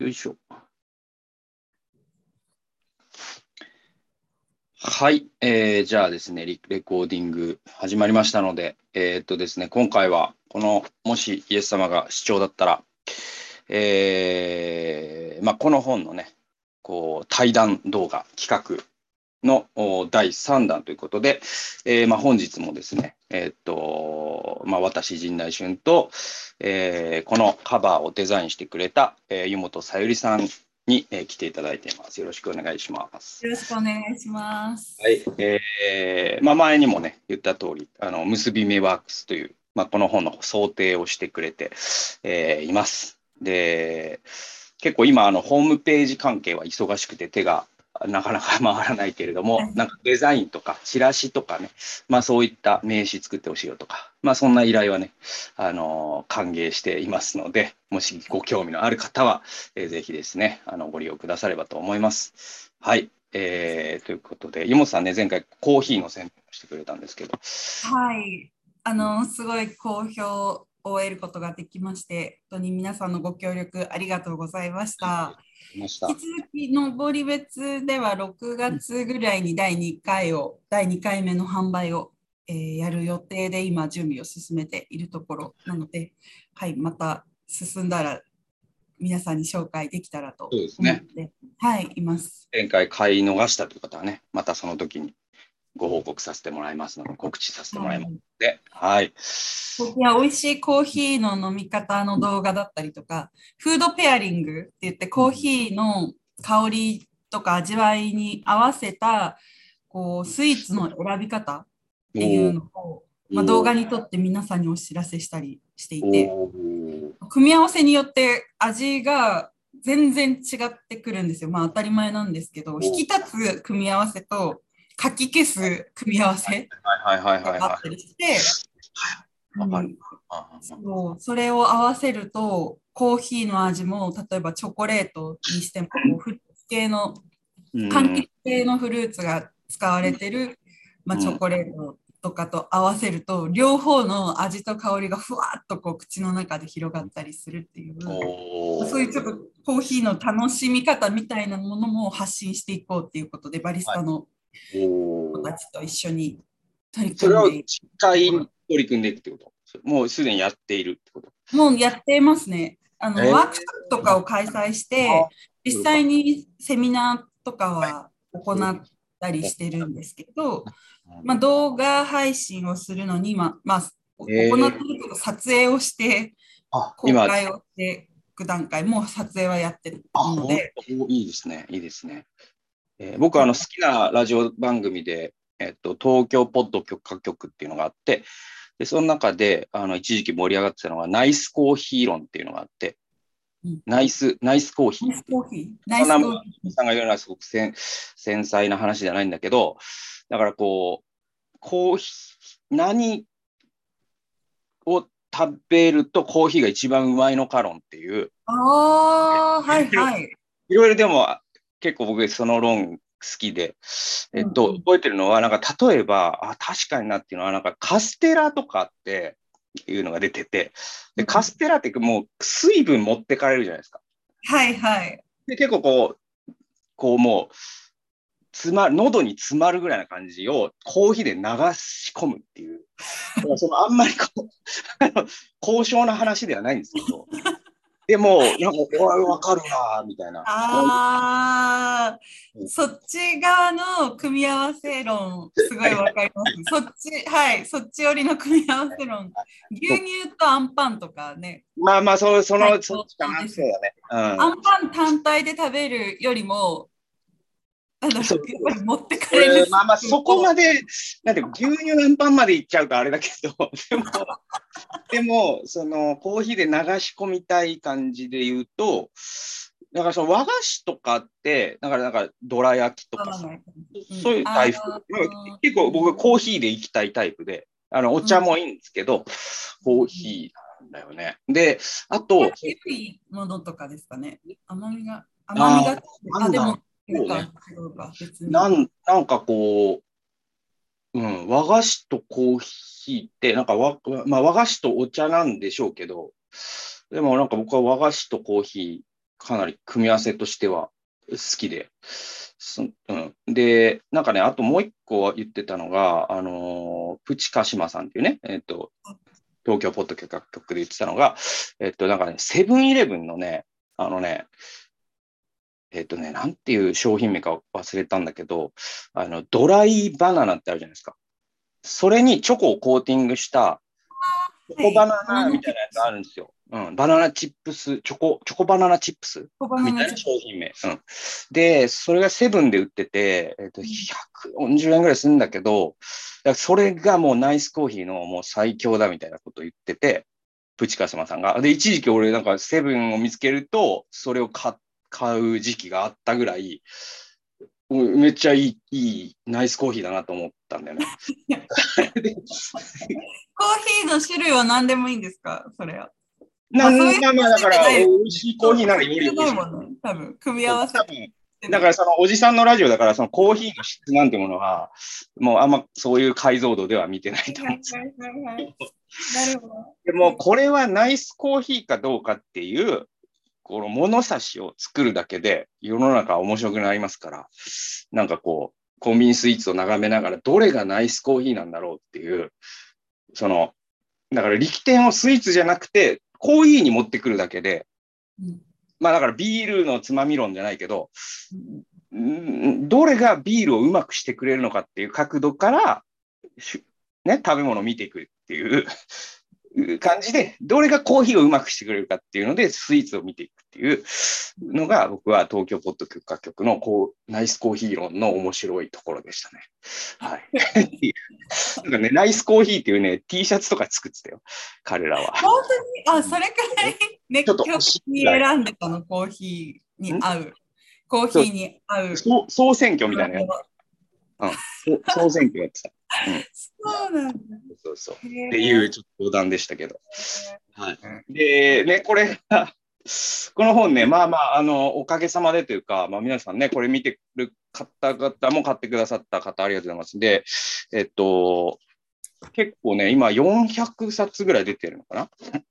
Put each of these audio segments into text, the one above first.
よいしょ。はい、えーじゃあですねレ、レコーディング始まりましたので、えーっとですね、今回は、この、もしイエス様が市長だったら、えーまあ、この本のね、こう、対談動画企画の第3弾ということで、えーまあ、本日もですね、えーっと、まあ、私、陣内俊と、えーこのカバーをデザインしてくれた、えー湯本さゆりさんに、えー来ていただいています。よろしくお願いします。よろしくお願いします。はい、えーまあ、前にもね、言った通り、あの、結び目ワークスという、まあ、この本の想定をしてくれて、えーいます。で、結構今、あの、ホームページ関係は忙しくて手がなかなか回らないけれどもはい、なんかデザインとか、チラシとかね、まあそういった名刺作ってほしいよとか、まあそんな依頼はね、あの歓迎していますので、もしご興味のある方は、えーぜひですね、あのご利用くださればと思います。はい。えーということで、湯本さんね、前回コーヒーの宣伝をしてくれたんですけど、はい、あのすごい好評を得ることができまして、本当に皆さんのご協力ありがとうございました。引き。続き登別では6月ぐらいに第2回を第2回目の販売を、えーやる予定で今準備を進めているところなので、はい、また進んだら皆さんに紹介できたらと思っね。て、はい、います。前回買い逃したという方はね、またその時にご報告させてもらいますので、告知させてもらいますので、はい。いや美味しいコーヒーの飲み方の動画だったりとか、フードペアリングって言ってコーヒーの香りとか味わいに合わせたこうスイーツの選び方っていうのを、まあ、動画に撮って皆さんにお知らせしたりしていて、組み合わせによって味が全然違ってくるんですよ。まあ当たり前なんですけど、引き立つ組み合わせとかき消す組み合わせがあったりして、そう。それを合わせるとコーヒーの味も例えばチョコレートにしてもこうフルーツ系のうん。柑橘系のフルーツが使われてる、まあ、うんチョコレートとかと合わせると両方の味と香りがふわっとこう口の中で広がったりするっていう。そういうちょっとコーヒーの楽しみ方みたいなものも発信していこうっていうことでバリスタの子たちと一緒に取りそれを組んでい実際に取り組んでいくってこと？もうすでにやっているってこと？もうやってますね。あの、え？ーワークショップとかを開催して、実際にセミナーとかは行ったりしてるんですけど、まあ、動画配信をするのに、まあ、まあ、えー。行ってるけど、撮影をして、公開をしていく段階、もう撮影はやってるあので、おいいですね、いいですね。えー僕あの好きなラジオ番組で、えっと、東京ポッド許可局っていうのがあって、でその中であの一時期盛り上がってたのが、ナイスコーヒー論っていうのがあって、うんナイス、ナイスコーヒーナイ。スコーヒー。ナイスコーヒー。さんが言うのはすごく繊繊細な話じゃないんだけど、だからこう、コーヒー、何を食べるとコーヒーが一番うまいのか論っていう、ああ、はいはい。いろいろでも結構僕その論好きで、えっと、覚えてるのは、なんか例えば、あ、確かになっていうのは、なんかカステラとかっていうのが出てて、で、カステラってもう水分持ってかれるじゃないですか。はいはい。で、結構こう、こうもう、詰まる、喉に詰まるぐらいな感じをコーヒーで流し込むっていう。そのあんまりこう、高尚な話ではないんですけど、でも、なんか、わかるなみたいな。ああう、んそっち側の組み合わせ論、すごいわかります。そっち、はい、そっち寄りの組み合わせ論。牛乳とアンパンとかね、まあまあ、そう、その、はいそっちかな。そうですそうだね。アンパン単体で食べるよりも、あのやっそうぱり持ってかこれる。れまあまあ、そこまで、なんていうか牛乳アンパンまでいっちゃうとあれだけど、でも、でも、その、コーヒーで流し込みたい感じで言うと、だからその和菓子とかって、だからなんか、どら焼きとかさ、そういうタイプ。結構僕はコーヒーで行きたいタイプで、あの、お茶もいいんですけど、コーヒーなんだよね。で、あと、低いものとかですかね。甘みが、甘みが、ああ、でも、そうね。なんなんかこう、うん、和菓子とコーヒーって、なんか和,、まあ、和菓子とお茶なんでしょうけど、でもなんか僕は和菓子とコーヒーかなり組み合わせとしては好きで。そうん、で、なんかね、あともう一個言ってたのが、あのー、プチカシマさんっていうね、えっ、ー、と、東京ポッドキャスト局で言ってたのが、えっ、ー、と、なんかね、セブンイレブンのね、あのね、えっ、とね、なんていう商品名か忘れたんだけど、あの、ドライバナナってあるじゃないですか。それにチョコをコーティングしたチョコバナナみたいなやつあるんですよ。うん、バナナチップス、チョコ、チョコバナナチップスみたいな商品名。うん。で、それがセブンで売ってて、えっ、ー、と、140円ぐらいするんだけど、それがもうナイスコーヒーのもう最強だみたいなことを言ってて、プチカスマさんが。で、一時期俺なんかセブンを見つけると、それを買う時期があったぐらい、めっちゃいい、いい、ナイスコーヒーだなと思ったんだよね。コーヒーの種類は何でもいいんですか？それは。なんまあまあだから、美味しいコーヒーならより美味しい。多分、組み合わせ。だからそのおじさんのラジオだから、そのコーヒーの質なんてものは、もうあんまそういう解像度では見てないと思うんですよ。なるほど。でもこれはナイスコーヒーかどうかっていう、この物差しを作るだけで世の中面白くなりますから、なんかこう、コンビニスイーツを眺めながら、どれがナイスコーヒーなんだろうっていう、その、だから力点をスイーツじゃなくて、コーヒーに持ってくるだけで、うん、まあだからビールのつまみ論じゃないけど、うん、どれがビールをうまくしてくれるのかっていう角度から、ね、食べ物を見ていくっていう感じで、どれがコーヒーをうまくしてくれるかっていうので、スイーツを見ていくっていうのが、僕は東京ポッド許可局のこうナイスコーヒー論の面白いところでしたね。はい。なんかね、ナイスコーヒーっていうね、T シャツとか作ってたよ、彼らは。本当に？あ、それくらい？熱狂に選んでたの、コーヒーに合う。コーヒーに合う。総選挙みたいなやつ。うん、総選挙やってた。うん、そうなんだ。そうそう。っていうちょっと余談でしたけど。はい。で、ね、これこの本ね、まあまあ、あの、おかげさまでというか、まあ皆さんね、これ見てる方々も買ってくださった方ありがとうございます。で、えっと、結構ね、今400冊ぐらい出てるのかな？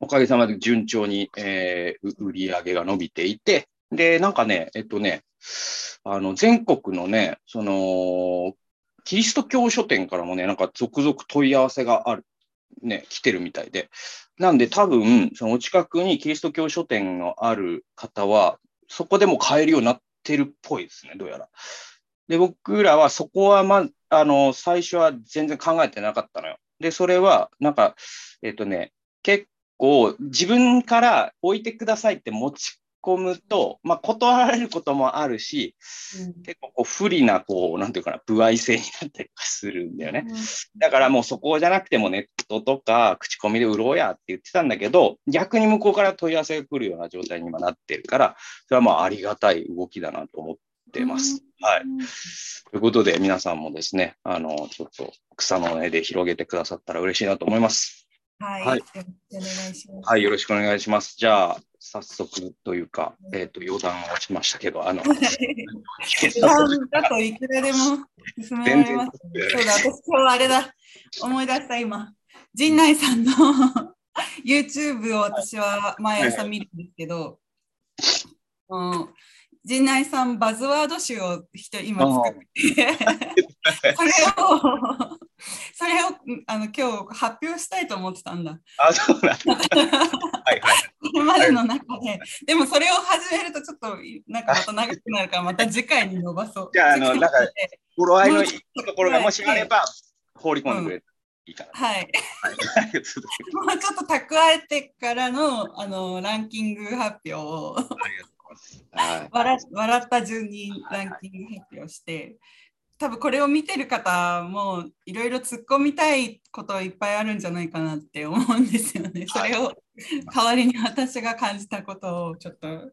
おかげさまで順調に、えー、売り上げが伸びていて、で、なんかね、えっとね、あの、全国のね、その、キリスト教書店からもね、なんか続々問い合わせがある、ね、来てるみたいで。なんで多分、そのお近くにキリスト教書店のある方は、そこでも買えるようになってるっぽいですね、どうやら。で、僕らはそこはま、あの、最初は全然考えてなかったのよ。で、それは、なんか、えっ、とね、結構自分から置いてくださいって持ち込むと、まあ、断られることもあるし、うん、結構こう不利な、こう、なんていうかな、歩合制になったりするんだよね。うん、だからもうそこじゃなくてもネットとか口コミで売ろうやって言ってたんだけど、逆に向こうから問い合わせが来るような状態に今なってるから、それはまあありがたい動きだなと思ってます。うん、はい。ということで皆さんもですね、あの、ちょっと草の根で広げてくださったら嬉しいなと思います。はい。はい、はい、よろしくお願いします。じゃあ、早速というか、えっ、ー、と、余談をしましたけど、あの、余談だといくらでも進められます。そうだ、私今日あれだ、思い出した今、陣内さんの YouTube を私は毎朝見るんですけど、はい、陣内さんバズワード集を人今作って、それを、それをあの今日発表したいと思ってたんだ。あ、そうなんだ。はいはい。これまでの中で、でもそれを始めるとちょっとなんかまた長くなるから、また次回に伸ばそう。じゃあ、あの、なんか、頃合いのいいところがもしあれば、放り込んでくれ。いいかな。はい。もうちょっと蓄えてからのあのランキング発表を。ありがとうはい、笑笑った順にランキング発表して、多分これを見てる方もいろいろ突っ込みたいこといっぱいあるんじゃないかなって思うんですよね。それを代わりに私が感じたことをちょっと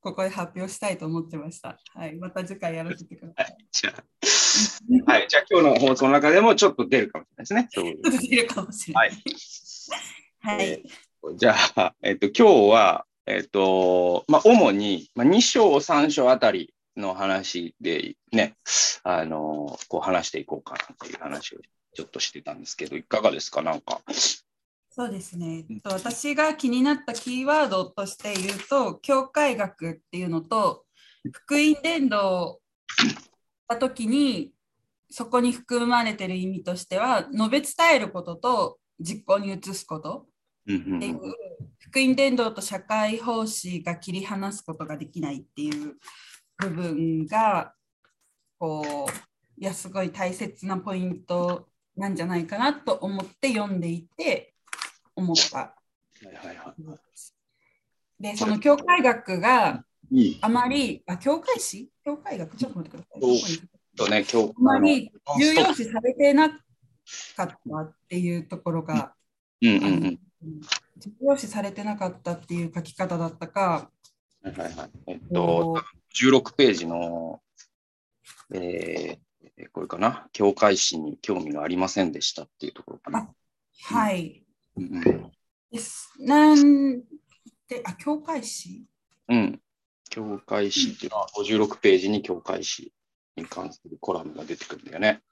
ここで発表したいと思ってました。はい、また次回やらせてください。じゃあ、はい、じゃあ 今日の放送の中でもちょっと出るかもしれないですね。ちょっと出るかもしれない。はい。はい、じゃあ、えっと、今日は、えっ、と、まあ、主に、まあ、2章、3章あたりの話でね、あの、こう話していこうかなっていう話をちょっとしてたんですけど、いかがですか？なんか。そうですね。えっと私が気になったキーワードとして言うと、教会学っていうのと、福音伝道した時に、そこに含まれてる意味としては、述べ伝えることと実行に移すことっていう、福音伝道と社会奉仕が切り離すことができないっていう部分が、こう、いや、すごい大切なポイントなんじゃないかなと思って読んでいて、思った。はいはいはで、その教会学が。あまり、あ、教会史？教会学？ちょっと待ってください。とね、今日あまり重要視されてなかったっていうところが、うんうんうん。重要視されてなかったっていう書き方だったか、はいはいはい。えっと、こ16ページの、えー、これかな、教会史に興味がありませんでしたっていうところかな。うはい。うんうんです。なんで、あ、教会史？うん。教会史っていうのは56ページに教会史に関するコラムが出てくるんだよね。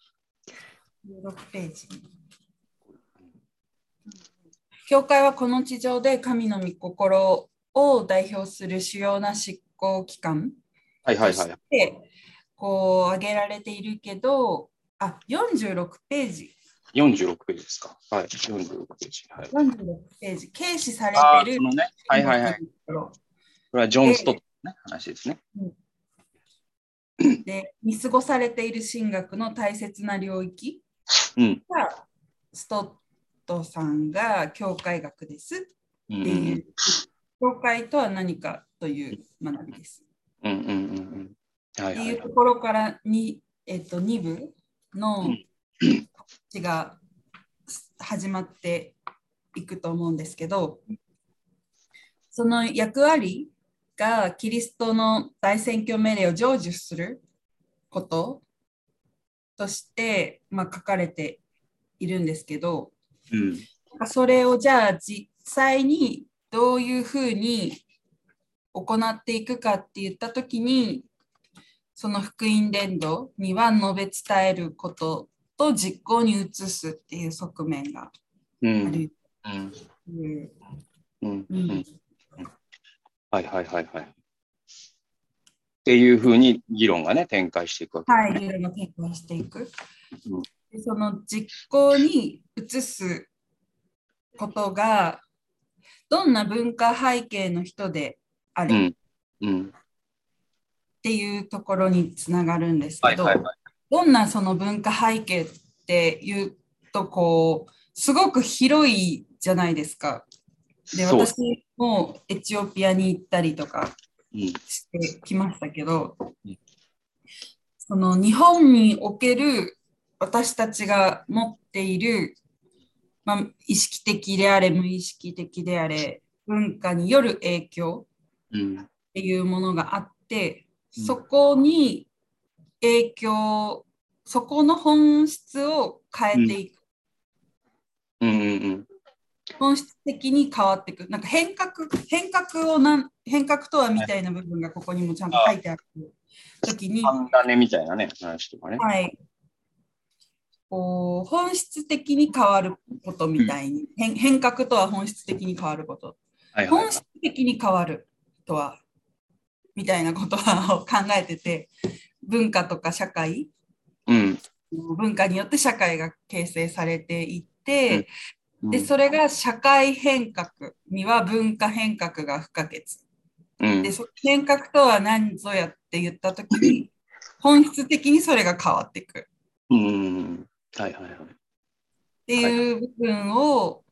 16ページ。教会はこの地上で神の御心を代表する主要な執行機関としはいはいはい。てこう挙げられているけど、あ、46ページ。46ページですか。はい。46ページ。はい。46ページ。軽視されてるそのね。はいはいはい。。これはジョン・ストットの、ね、話ですね。で、見過ごされている神学の大切な領域うん。が、ストットさんが教会学ですっていう、教会とは何かという学びです。うんうんうんうん。はいっていうと。ころからに、えっと、2部のうん話が始まっていくと思うんですけど、その役割がキリストの大選挙命令を成就することとして、まあ、書かれているんですけど、うん。それをじゃあ実際にどういうふうに行っていくかって言ったときに、その福音伝道には述べ伝えることと実行に移すっていう側面がうん。ある。はいはいはいはい。っていうふうに議論がね、展開していくわけはい、ね。いろいろ展開していくうん。でその実行に移すことが、どんな文化背景の人であれっうん。うん。ていうところにつながるんですけど、はいはいはい。どんなその文化背景っていうとこうすごく広いじゃないですか。で私もエチオピアに行ったりとかうん。してきましたけどうんその日本における私たちが持っている、まあ、意識的であれ無意識的であれ文化による影響うん。っていうものがあって、うんそこに影響、そこの本質を変えていく。うんうんうん。本質的に変わっていく。なんか変革、変革をなん、変革とはみたいな部分がここにもちゃんと書いてあるときに、パンダネみたいなね、話とかね。はい。こう本質的に変わることみたいに、変変革とは本質的に変わること。はいはい本質的に変わるとはみたいなことを考えてて文化とか社会うん。文化によって社会が形成されていって、うん。でそれが社会変革には文化変革が不可欠。うん。でその変革とは何ぞやって言った時に本質的にそれが変わっていく。うん。はいはいはい。っていう部分を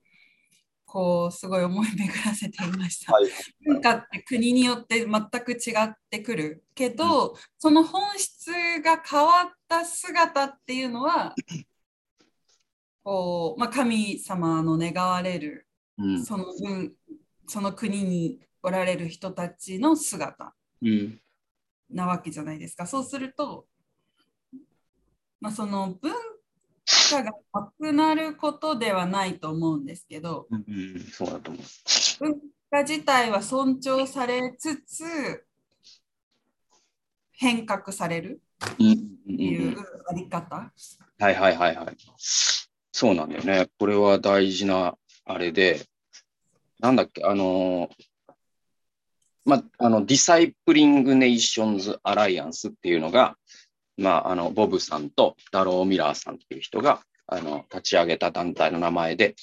こうすごい思い巡らせていました。はい文化って国によって全く違ってくるけど、その本質が変わった姿っていうのはこう、まあ、神様の願われるうん。その分その国におられる人たちの姿うん。なわけじゃないですか。そうすると、まあ、その文化がなくなることではないと思うんですけど、うんうん。そうだと思う。文化自体は尊重されつつ変革されるうんうんっていうあり方。はいはいはいはい。そうなんだよね。これは大事なあれで、なんだっけ、あのーまあ、あの、 Discipling Nations Alliance っていうのが、まあ、あの、ボブさんとダロー・ミラーさんっていう人が、あの、立ち上げた団体の名前で、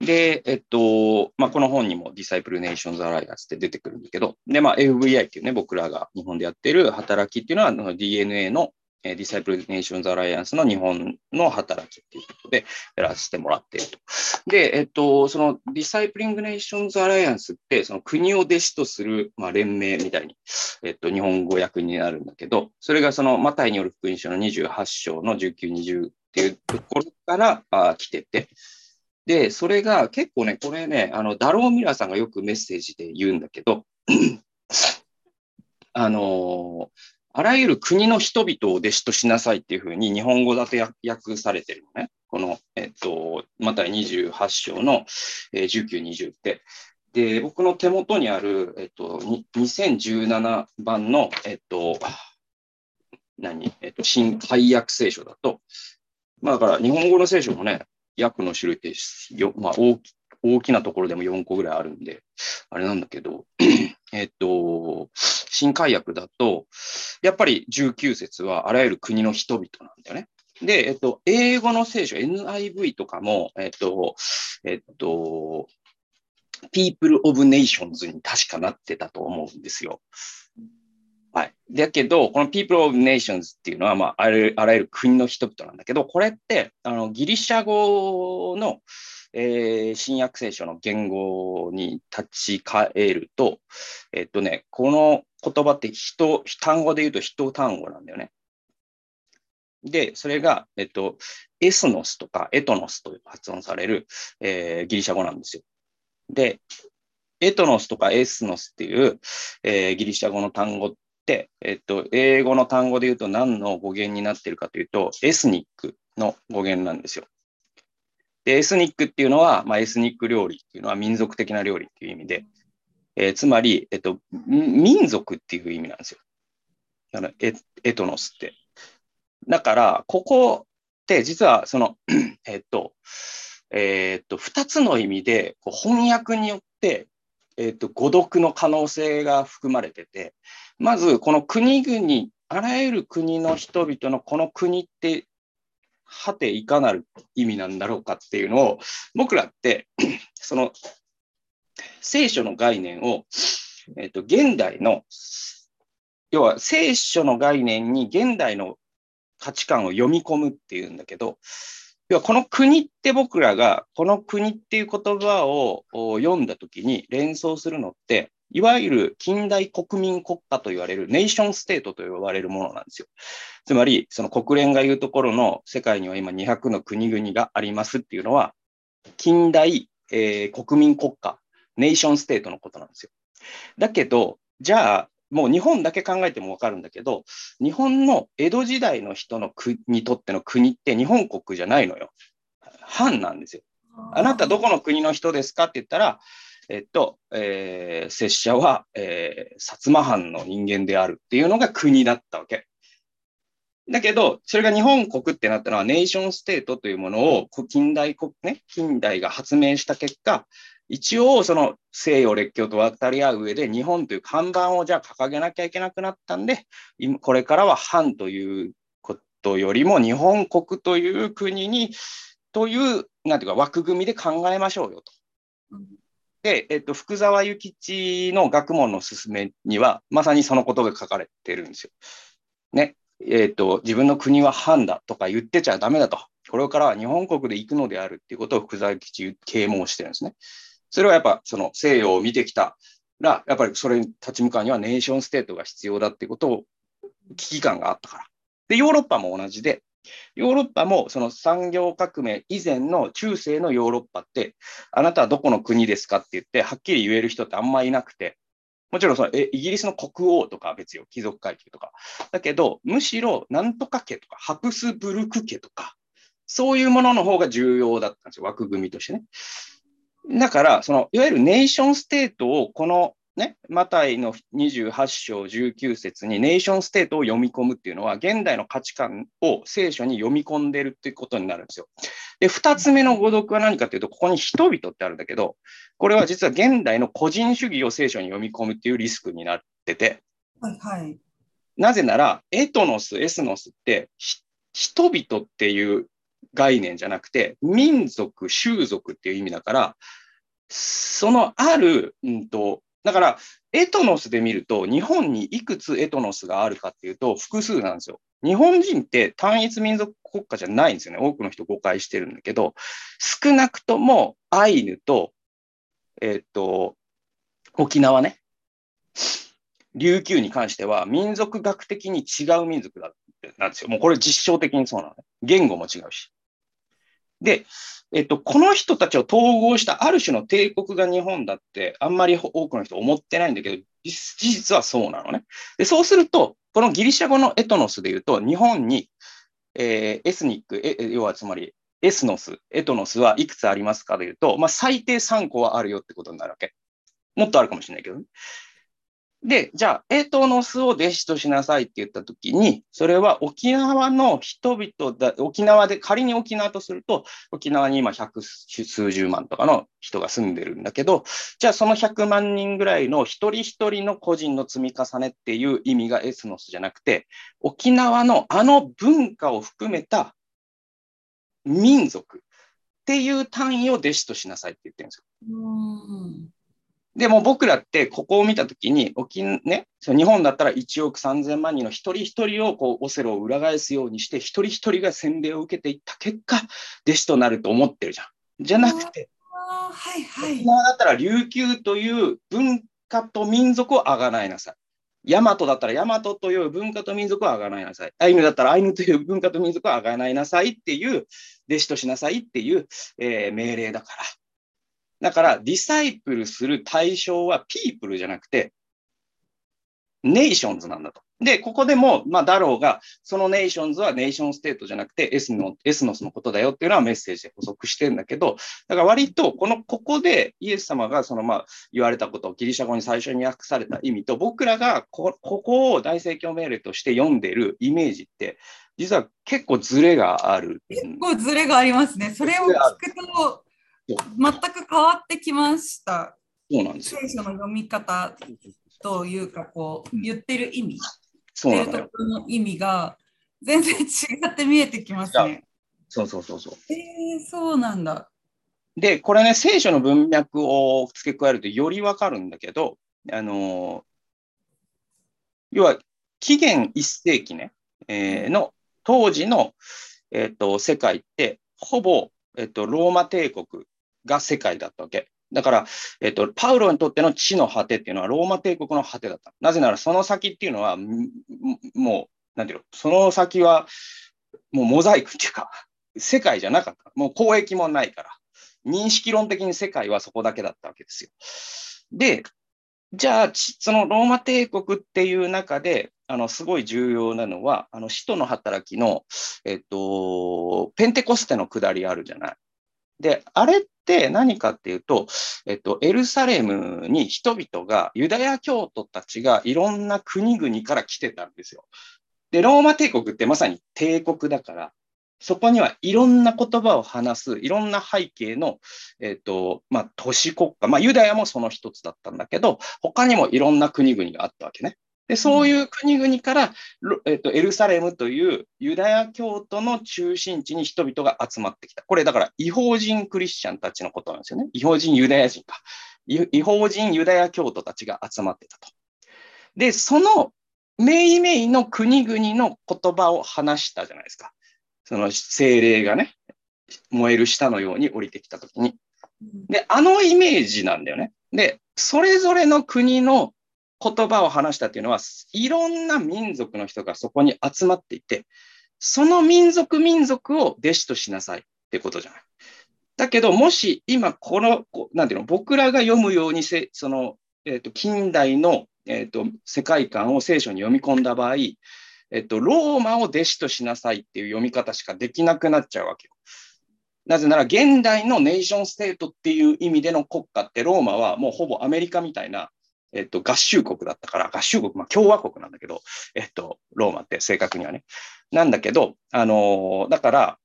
で、えっと、まあ、この本にも Disciple Nations Alliance って出てくるんだけど、で、まあ、FVI っていうね、僕らが日本でやってる働きっていうのは、DNA の Disciple Nations Alliance の日本の働きっていうことでやらせてもらっていると。で、えっと、その Discipling Nations Alliance って、その国を弟子とする、まあ、連盟みたいに、えっと、日本語訳になるんだけど、それがそのマタイによる福音書の28章の19、20っていうところからあ来てて、で、それが結構ね、これね、あの、ダロー・ミラーさんがよくメッセージで言うんだけど、あのあらゆる国の人々を弟子としなさいっていうふうに日本語だと訳されてるのね。この、えっと、また28章の、えー、19、20って。で、僕の手元にある、えっと、2017番の、えっと、何、えっと、新解約聖書だと、まあだから日本語の聖書もね、訳の種類ってよ、まあ大き大きなところでも4個ぐらいあるんで、あれなんだけど、えっと、新海訳だと、やっぱり19節はあらゆる国の人々なんだよね。で、えっと、英語の聖書、NIV とかも、えっと、えっと、People of Nations に確かなってたと思うんですよ。はい。だけど、この People of Nations っていうのは、まあ、あらゆる国の人々なんだけど、これって、あの、ギリシャ語の、えー、新約聖書の言語に立ち返ると、えっとね、この言葉って人、単語で言うと人単語なんだよね。で、それが、えっと、エスノスとかエトノスと発音される、えー、ギリシャ語なんですよ。で、エトノスとかエスノスっていう、えー、ギリシャ語の単語って、えっと、英語の単語で言うと何の語源になっているかというと、エスニックの語源なんですよ。で、エスニックっていうのは、まあ、エスニック料理っていうのは民族的な料理っていう意味で、えー、つまり、えっと、民族っていう意味なんですよ。あのエエトノスって。だから、ここって実は、その、えっと、え、っと、二つの意味で、翻訳によって、えっと、誤読の可能性が含まれてて、まず、この国々、あらゆる国の人々のこの国ってはていかなる意味なんだろうかっていうのを、僕らって、その聖書の概念を、えっと、現代の、要は聖書の概念に現代の価値観を読み込むっていうんだけど、要はこの国って僕らがこの国っていう言葉を読んだ時に連想するのって、いわゆる近代国民国家と言われるネーションステートと呼ばれるものなんですよ。つまり、その国連が言うところの世界には今200の国々がありますっていうのは、近代、えー、国民国家、ネーションステートのことなんですよ。だけど、じゃあ、もう日本だけ考えてもわかるんだけど、日本の江戸時代の人の国にとっての国って日本国じゃないのよ。藩なんですよ。あなたどこの国の人ですかって言ったら、えっと、えー、拙者は、えー、薩摩藩の人間であるっていうのが国だったわけ。だけど、それが日本国ってなったのは、ネーションステートというものを近代国、ね、近代が発明した結果、一応、その西洋列強と渡り合う上で、日本という看板をじゃあ掲げなきゃいけなくなったんで、これからは藩ということよりも、日本国という国に、という、なんていうか、枠組みで考えましょうよと。で、えっと、福沢諭吉の学問の勧めには、まさにそのことが書かれてるんですよ。ね。えっと、自分の国は藩だとか言ってちゃダメだと。これからは日本国で行くのであるっていうことを福沢諭吉啓蒙してるんですね。それはやっぱその西洋を見てきたら、やっぱりそれに立ち向かうにはネーションステートが必要だっていうことを危機感があったから。で、ヨーロッパも同じで、ヨーロッパもその産業革命以前の中世のヨーロッパって、あなたはどこの国ですかって言って、はっきり言える人ってあんまいなくて、もちろんそのえイギリスの国王とか別よ、貴族階級とか。だけど、むしろなんとか家とか、ハプスブルク家とか、そういうものの方が重要だったんですよ、枠組みとしてね。だから、そのいわゆる nation state をこのね、マタイの28章19節に nation state を読み込むっていうのは、現代の価値観を聖書に読み込んでるっていうことになるんですよ。で、2つ目の誤読は何かっていうと、ここに人々ってあるんだけど、これは実は現代の個人主義を聖書に読み込むっていうリスクになってて、はいはい。なぜなら、エトノス、エスノスって、ひ人々っていう概念じゃなくて、民族、種族っていう意味だから、そのある、うんと、だから、エトノスで見ると、日本にいくつエトノスがあるかっていうと、複数なんですよ。日本人って単一民族国家じゃないんですよね。多くの人誤解してるんだけど、少なくともアイヌと、えっと、沖縄ね、琉球に関しては民族学的に違う民族だなんですよ。もうこれ実証的にそうなのね。言語も違うし。で、えっと、この人たちを統合したある種の帝国が日本だってあんまり多くの人思ってないんだけど、事実はそうなのね。で、そうすると、このギリシャ語のエトノスで言うと、日本に、えーエスニック、え要はつまりエスノス、エトノスはいくつありますかで言うと、まあ、最低3個はあるよってことになるわけ。もっとあるかもしれないけどね。で、じゃあ、エトノスを弟子としなさいって言ったときに、それは沖縄の人々だ、沖縄で、仮に沖縄とすると、沖縄に今百数十万とかの人が住んでるんだけど、じゃあその100万人ぐらいの一人一人の個人の積み重ねっていう意味がエスノスじゃなくて、沖縄のあの文化を含めた民族っていう単位を弟子としなさいって言ってるんですよ。うん。でも僕らってここを見たときに、沖ね、その日本だったら1億3000万人の一人一人をこうオセロを裏返すようにして、一人一人が洗礼を受けていった結果、弟子となると思ってるじゃん。じゃなくて、はいはい。沖縄だったら琉球という文化と民族をあがないなさい。大和だったら大和という文化と民族をあがないなさい。アイヌだったらアイヌという文化と民族をあがないなさいっていう、弟子としなさいっていう、えー命令だから。だから、 disciple する対象は people じゃなくて、 nations なんだと。で、ここでも、まあ、ダローが、その nations は nation state じゃなくてエスの、エスノスのことだよっていうのはメッセージで補足してんだけど、だから割と、この、ここでイエス様が、その、まあ、言われたことをギリシャ語に最初に訳された意味と、僕らがこ、ここを大聖教命令として読んでるイメージって、実は結構ズレがある。結構ズレがありますね。それを聞くと全く変わってきました。そうなんですよ。聖書の読み方というか、こう、言ってる意味、そうなのよ言ってると。ころの意味が全然違って見えてきますね。そうそうそうそう。えー、そうなんだ。で、これね、聖書の文脈を付け加えるとよりわかるんだけど、あのー要は、紀元1世紀ね、えーの当時の、えっと世界って、ほぼ、えっとローマ帝国が世界だったわけ。だから、えっと、パウロにとっての地の果てっていうのはローマ帝国の果てだった。なぜならその先っていうのは、もう、なんていうの、その先はもうモザイクっていうか、世界じゃなかった。もう交易もないから。認識論的に世界はそこだけだったわけですよ。で、じゃあ、そのローマ帝国っていう中で、あの、すごい重要なのは、あの、使徒の働きの、えっと、ペンテコステの下りあるじゃない。で、あれって何かっていうと、えっと、エルサレムに人々が、ユダヤ教徒たちがいろんな国々から来てたんですよ。で、ローマ帝国ってまさに帝国だから、そこにはいろんな言葉を話す、いろんな背景の、えっ、と、まあ、都市国家、まあ、ユダヤもその一つだったんだけど、他にもいろんな国々があったわけね。で、そういう国々から、えっ、と、エルサレムというユダヤ教徒の中心地に人々が集まってきた。これだから、違法人クリスチャンたちのことなんですよね。違法人ユダヤ人か。違法人ユダヤ教徒たちが集まってたと。で、そのメイメイの国々の言葉を話したじゃないですか。その精霊がね、燃える下のように降りてきたときに。で、あのイメージなんだよね。で、それぞれの国の言葉を話したっていうのは、いろんな民族の人がそこに集まっていて、その民族民族を弟子としなさいってことじゃない。だけど、もし今この、なんていうの、僕らが読むようにせ、その、えっ、と、近代の、えっ、と、世界観を聖書に読み込んだ場合、えっと、ローマを弟子としなさいっていう読み方しかできなくなっちゃうわけよ。なぜなら、現代のネーションステートっていう意味での国家って、ローマはもうほぼアメリカみたいなえっと、合衆国だったから、合衆国、まあ、共和国なんだけど、えっと、ローマって正確にはね。なんだけど、あのーだから、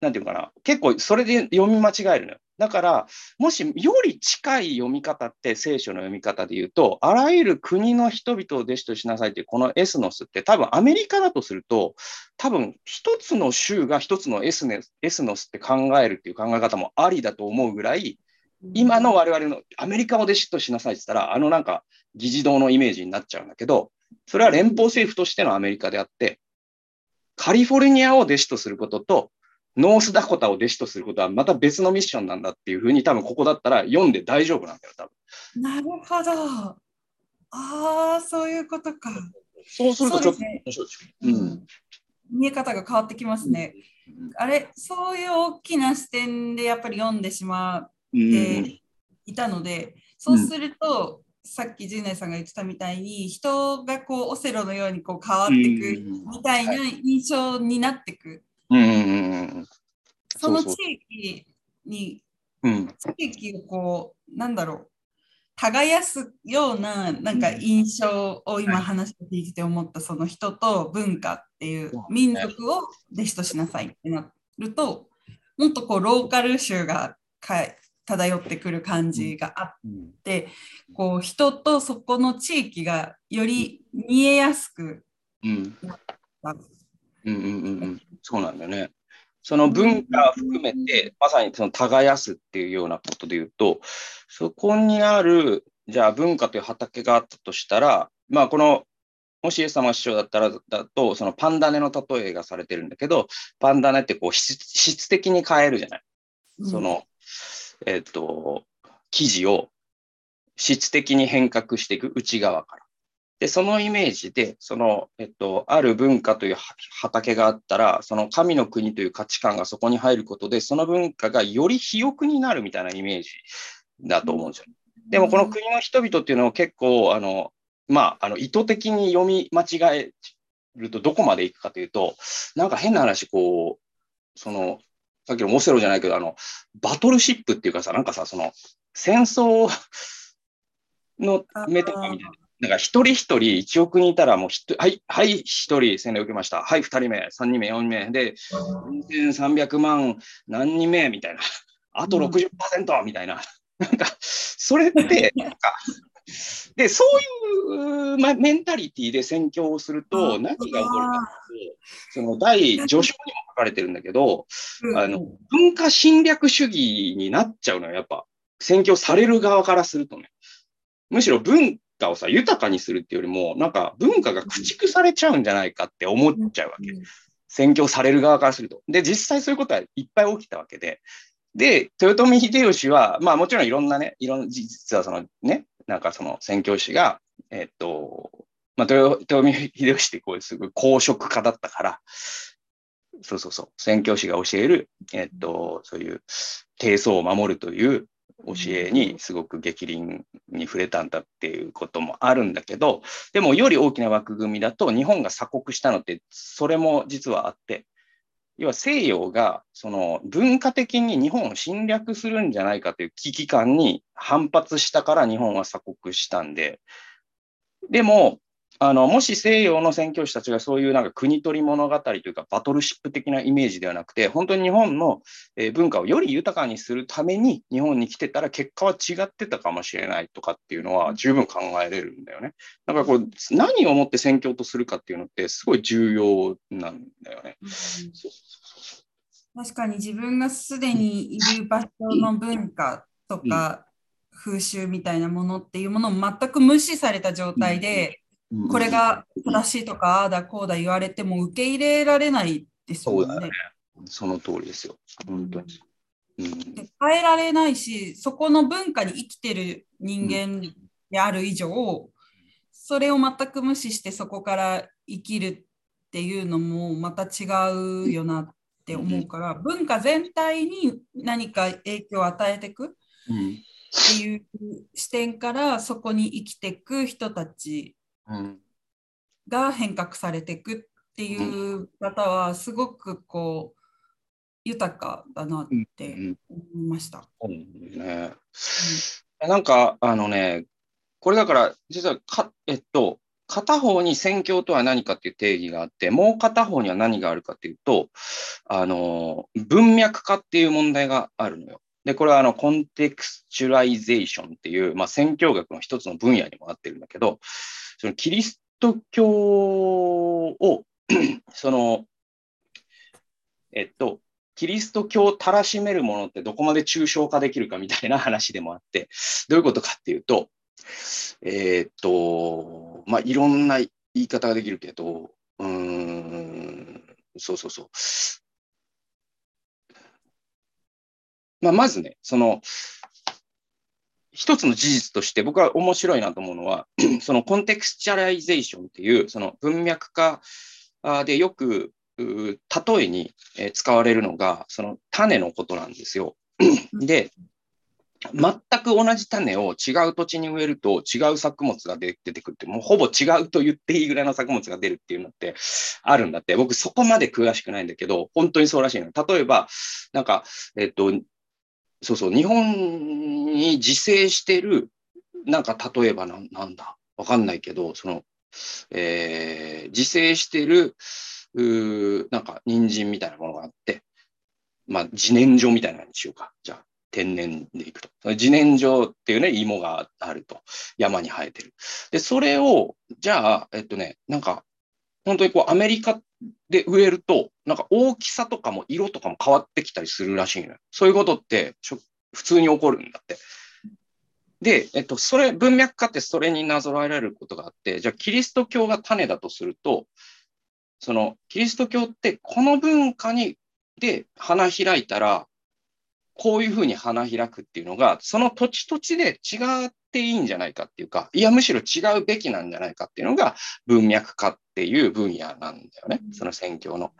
なんていうかな、結構それで読み間違えるのよ。だから、もしより近い読み方って聖書の読み方で言うと、あらゆる国の人々を弟子としなさいっていうこのエスノスって多分アメリカだとすると、多分一つの州が一つのエスネエスノスって考えるっていう考え方もありだと思うぐらい、今の我々のアメリカを弟子としなさいって言ったら、あのなんか議事堂のイメージになっちゃうんだけど、それは連邦政府としてのアメリカであって、カリフォルニアを弟子とすることと、ノースダコタを弟子とすることはまた別のミッションなんだっていうふうに多分ここだったら読んで大丈夫なんだよ、多分。なるほど。ああ、そういうことか。そうするとちょっと面白いでしょ。ううんん。見え方が変わってきますね。あれ、そういう大きな視点でやっぱり読んでしまていたので、そうすると、さっき陣内さんが言ってたみたいに、人がこうオセロのようにこう変わっていくうん。みたいな印象になっていく。うんうんうんその地域に、うん。地域をこう、なんだろう、耕すようななんか印象を今話して聞いてて思ったその人と文化っていう民族を弟子としなさいってなると、もっとこうローカル臭がか漂ってくる感じがあっうん。て、こう人とそこの地域がより見えやすくうん。なった。うん。うん。うん。うん。そうなん。だよね。その文化含めて、まさにその耕すっていうようなことで言うと、そこにある、じゃあ文化という畑があったとしたら、まあこの、もしイエス様が師匠だったら、だと、そのパンダネの例えがされてるん。だけど、パンダネってこう質質的に変えるじゃない。その、えっ、と、生地を質的に変革していく内側から。で、そのイメージで、その、えっと、ある文化という畑があったら、その神の国という価値観がそこに入ることで、その文化がより肥沃になるみたいなイメージだと思うんですよ。でも、この国の人々っていうのを結構、あの、まあ、あの、意図的に読み間違えるとどこまで行くかというと、なんか変な話、こう、その、さっきのモセロじゃないけど、あの、バトルシップっていうかさ、なんかさ、その、戦争のメタファみたいな。なんか一人一人1億人いたらもう、はい、はい、一人洗礼受けました。はい、二人目、三人目、四人目。で、4300万何人目？みたいな。あと60%みたいな。なんか、それって、なんか、で、そういうまメンタリティで宣教をすると、あ何が起こるかっていうと、その第序章にも書かれてるんだけど、あの文化侵略主義になっちゃうのよ、やっぱ。宣教される側からするとね。むしろ文化をさ、豊かにするっていうよりも、なんか文化が駆逐されちゃうんじゃないかって思っちゃうわけ。宣教される側からすると。で、実際そういうことはいっぱい起きたわけで。で、豊臣秀吉は、まあもちろんいろんなね、いろんな、実はそのね、なんかその宣教師が、えっと、まあ豊臣秀吉ってこうすごい公職家だったから、そうそうそう、宣教師が教える、えっと、そういう低層を守るという教えにすごく激鱗に触れたんだっていうこともあるんだけど、でもより大きな枠組みだと日本が鎖国したのって、それも実はあって、要は西洋がその文化的に日本を侵略するんじゃないかという危機感に反発したから日本は鎖国したんで、でも、あのもし西洋の宣教師たちがそういうなんか国取り物語というかバトルシップ的なイメージではなくて、本当に日本のえー文化をより豊かにするために日本に来てたら結果は違ってたかもしれないとかっていうのは十分考えれるんだよね。だからこう何をもって宣教とするかっていうのってすごい重要なんだよね。確かに自分がすでにいる場所の文化とか風習みたいなものっていうものを全く無視された状態で、うこれが正しいとか、ああだこうだ言われても受け入れられないですもんねそうだよ。その通りですよ。本当に。うんで変えられないし、そこの文化に生きてる人間である以上、それを全く無視してそこから生きるっていうのもまた違うよなって思うから、文化全体に何か影響を与えていくうんっていう視点からそこに生きていく人たちうんが変革されていくっていう方はすごくこう豊かだなってうん思いました。そうね。なんか、あのね、これだから、実はか、えっと、片方に宣教とは何かっていう定義があって、もう片方には何があるかっていうと、あの、文脈化っていう問題があるのよ。で、これはあの、 contextualization っていう、まあ、宣教学の一つの分野にもなってるんだけど、そのキリスト教を その、えっと、キリスト教をたらしめるものってどこまで抽象化できるかみたいな話でもあって、どういうことかっていうと、えー、っと、まあ、いろんな言い方ができるけど、うん、そうそうそう。まあ、まずね、その、一つの事実として僕は面白いなと思うのは、その contextualization っていう、その文脈化でよく例えに使われるのが、その種のことなんですよ。で、全く同じ種を違う土地に植えると違う作物が出てくるって、もうほぼ違うと言っていいぐらいの作物が出るっていうのってあるんだって、僕そこまで詳しくないんだけど、本当にそうらしいの。例えば、なんか、えっと、そうそう、日本に自生してる、なんか例えばななんだ、わかんないけど、その、えー、自生してる、うなんか人参みたいなものがあって、まあ、自然薯みたいなのにしようか。じゃあ、天然でいくと。自然薯っていうね、芋があると。山に生えてる。で、それを、じゃあ、えっとね、なんか、本当にこう、アメリカで植えると、なんか大きさとかも色とかも変わってきたりするらしいのよ。そういうことって普通に起こるんだって。で、えっと、それ、文脈化ってそれになぞらえられることがあって、じゃあキリスト教が種だとすると、そのキリスト教ってこの文化にで花開いたら、こういうふうに花開くっていうのが、その土地土地で違っていいんじゃないかっていうか、いや、むしろ違うべきなんじゃないかっていうのが文脈化っていう分野なんだよね、その宣教の。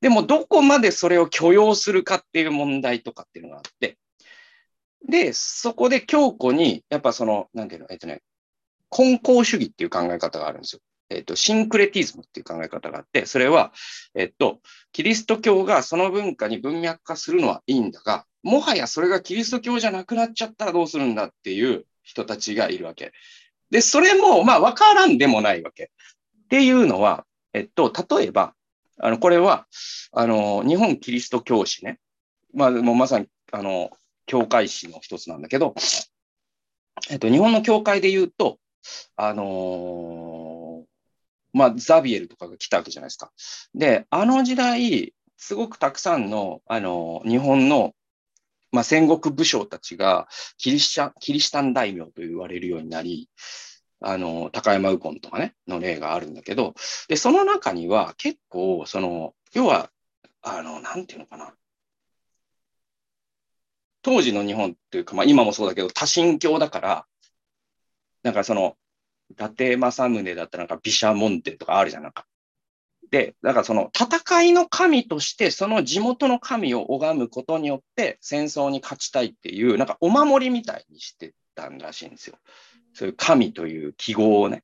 でも、どこまでそれを許容するかっていう問題とかっていうのがあって、で、そこで強固に、やっぱその、なんていうの、えっとね、根高主義っていう考え方があるんですよ。えっと、シンクレティズムっていう考え方があって、それは、えっと、キリスト教がその文化に文脈化するのはいいんだが、もはやそれがキリスト教じゃなくなっちゃったらどうするんだっていう人たちがいるわけ。で、それも、まあ、わからんでもないわけ。っていうのは、えっと、例えば、あの、これは、あの、日本キリスト教師ね。まあ、もうまさに、あの、教会史の一つなんだけど、えっと、日本の教会で言うと、あのー、まあ、ザビエルとかが来たわけじゃないですか。で、あの時代、すごくたくさんの、あのー、日本の、まあ、戦国武将たちがキリシャキリシタン大名と言われるようになり、あの、高山右近とかね、の例があるんだけど、で、その中には結構、その、要は、あの、なんていうのかな。当時の日本っていうか、まあ今もそうだけど、多神教だから、なんかその、伊達政宗だったらなんか毘沙門天とかあるじゃん、なんか。で、だからその戦いの神としてその地元の神を拝むことによって戦争に勝ちたいっていう、なんかお守りみたいにしてたんらしいんですよ。そういう神という記号をね。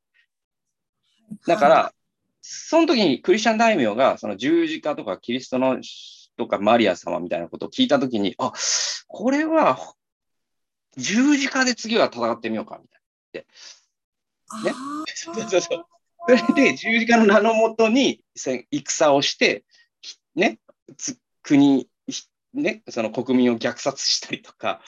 だから、その時にクリスチャン大名がその十字架とかキリストのとかマリア様みたいなことを聞いたときに、あ、これは十字架で次は戦ってみようか、みたいな。ね。そうそうそう。それで十字架の名のもとに戦をして、ね、国、ね、その国民を虐殺したりとか。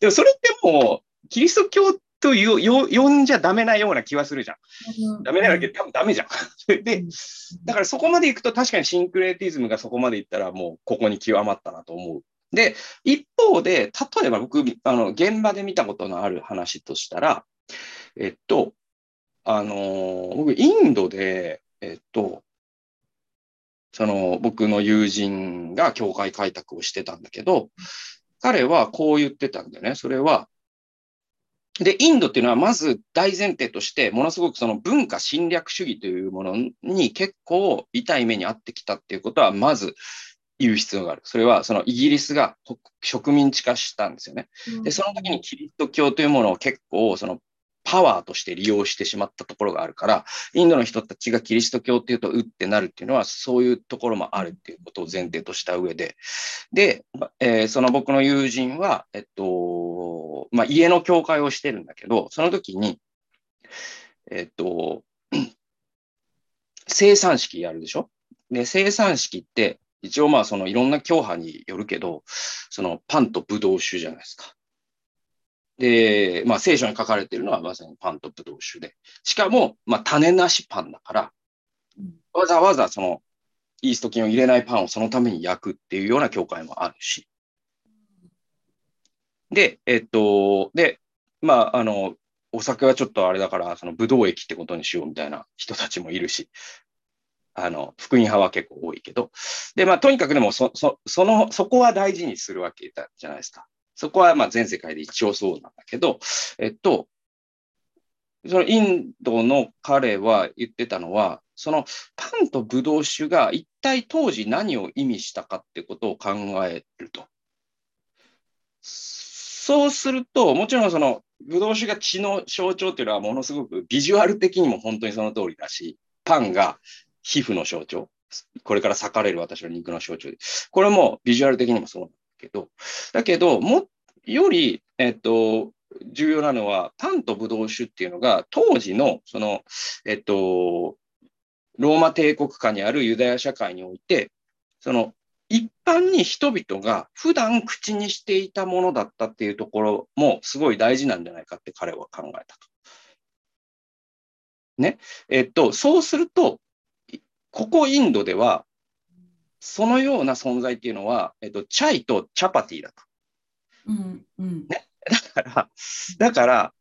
でもそれってもう、キリスト教とよよ呼んじゃダメなような気はするじゃん。ダメなわけ多分ダメじゃん。で、だからそこまで行くと確かにシンクレーティズムがそこまで行ったらもうここに極まったなと思う。で、一方で、例えば僕、あの、現場で見たことのある話としたら、えっと、あの僕、インドで、えっと、その、僕の友人が教会開拓をしてたんだけど、彼はこう言ってたんだよね。それは、で、インドっていうのはまず大前提として、ものすごくその文化侵略主義というものに結構痛い目に遭ってきたっていうことは、まず言う必要がある。それはそのイギリスが植民地化したんですよね。で、その時にキリスト教というものを結構そのパワーとして利用してしまったところがあるから、インドの人たちがキリスト教っていうと、うってなるっていうのは、そういうところもあるっていうことを前提とした上で、で、えー、その僕の友人は、えっと、まあ、家の教会をしてるんだけど、その時に、えっと、生産式やるでしょ？で、生産式って、一応まあそのいろんな教派によるけど、そのパンとブドウ酒じゃないですか。で、まあ聖書に書かれているのはまさにパンとブドウ酒で。しかも、まあ種なしパンだから、わざわざそのイースト菌を入れないパンをそのために焼くっていうような教会もあるし。で、えっと、で、まあ、あの、お酒はちょっとあれだから、そのブドウ液ってことにしようみたいな人たちもいるし、あの、福音派は結構多いけど、で、まあ、とにかくでもそ、そ、その、そこは大事にするわけだじゃないですか。そこはまあ全世界で一応そうなんだけど、えっと、そのインドの彼は言ってたのは、そのパンとブドウ酒が一体当時何を意味したかってことを考えると。そうすると、もちろんそのブドウ酒が血の象徴っていうのはものすごくビジュアル的にも本当にその通りだし、パンが皮膚の象徴、これから裂かれる私の肉の象徴で、これもビジュアル的にもそうなんだけど、だけど、もより、えっと、重要なのは、パンとブドウ酒っていうのが、当時の、その、えっと、ローマ帝国下にあるユダヤ社会において、その、一般に人々が普段口にしていたものだったっていうところもすごい大事なんじゃないかって彼は考えたと。ね。えっと、そうすると、ここインドでは、そのような存在っていうのは、えっと、チャイとチャパティだと。うんうん だから、だから、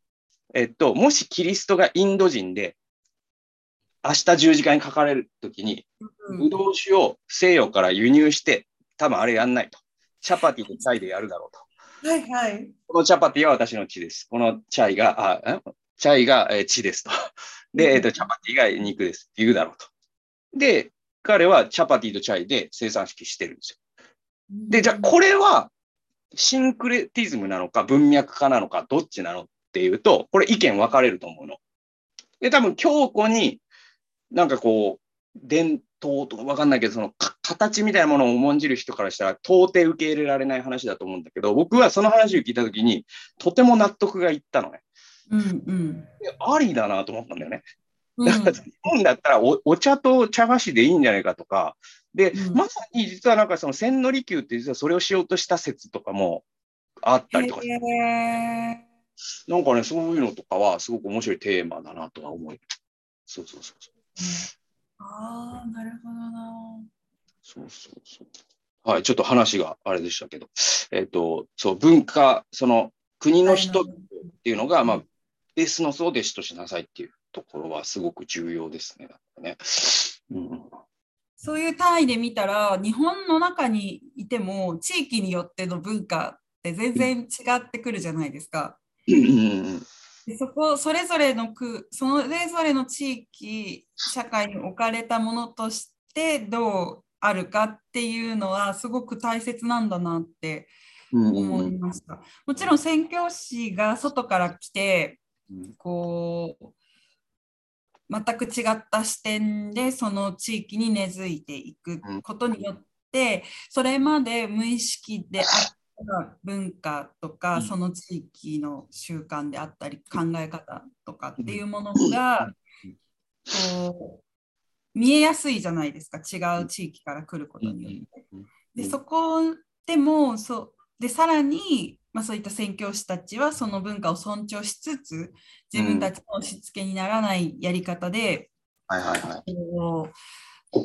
えっと、もしキリストがインド人で、明日十字架に書かれるときに、ブドウ酒を西洋から輸入して、多分あれやんないと。チャパティとチャイでやるだろうと。はいはい。このチャパティは私の血です。このチャイが、あ、んチャイがえー血ですと。で、えっと、チャパティが肉ですって言うだろうと。で、彼はチャパティとチャイで生産式してるんですよ。で、じゃあこれはシンクレティズムなのか文脈化なのかどっちなのっていうと、これ意見分かれると思うの。で、多分強固になんかこう、伝統とか分かんないけど、そのか形みたいなものを重んじる人からしたら到底受け入れられない話だと思うんだけど、僕はその話を聞いたときに、とても納得がいったのね。うんうんでありだなと思ったんだよね。うんだから日本だったらおお茶と茶菓子でいいんじゃないかとか、で、うんまさに実はなんかその千利休って実はそれをしようとした説とかもあったりとか、なんかね、そういうのとかはすごく面白いテーマだなとは思う。そうそうそうそう。ああ、なるほどな。そうそうそう。はい、ちょっと話があれでしたけど、えっ、と、そう、文化、その国の人っていうのが、まあ、ベースの層を弟子としなさいっていうところはすごく重要ですね。ねうんそういう単位で見たら、日本の中にいても、地域によっての文化って全然違ってくるじゃないですか。でそこ、それぞれの区、それぞれの地域、社会に置かれたものとしてどうあるかっていうのは、すごく大切なんだなって思いました。もちろん宣教師が外から来て、うんこう全く違った視点でその地域に根付いていくことによって、それまで無意識であった文化とか、うん。その地域の習慣であったり考え方とかっていうものが、こう見えやすいじゃないですか。違う地域から来ることによって。でそこでもそうでさらに、まあ、そういった宣教師たちはその文化を尊重しつつ自分たちの押し付けにならないやり方で、はいはいはい。こう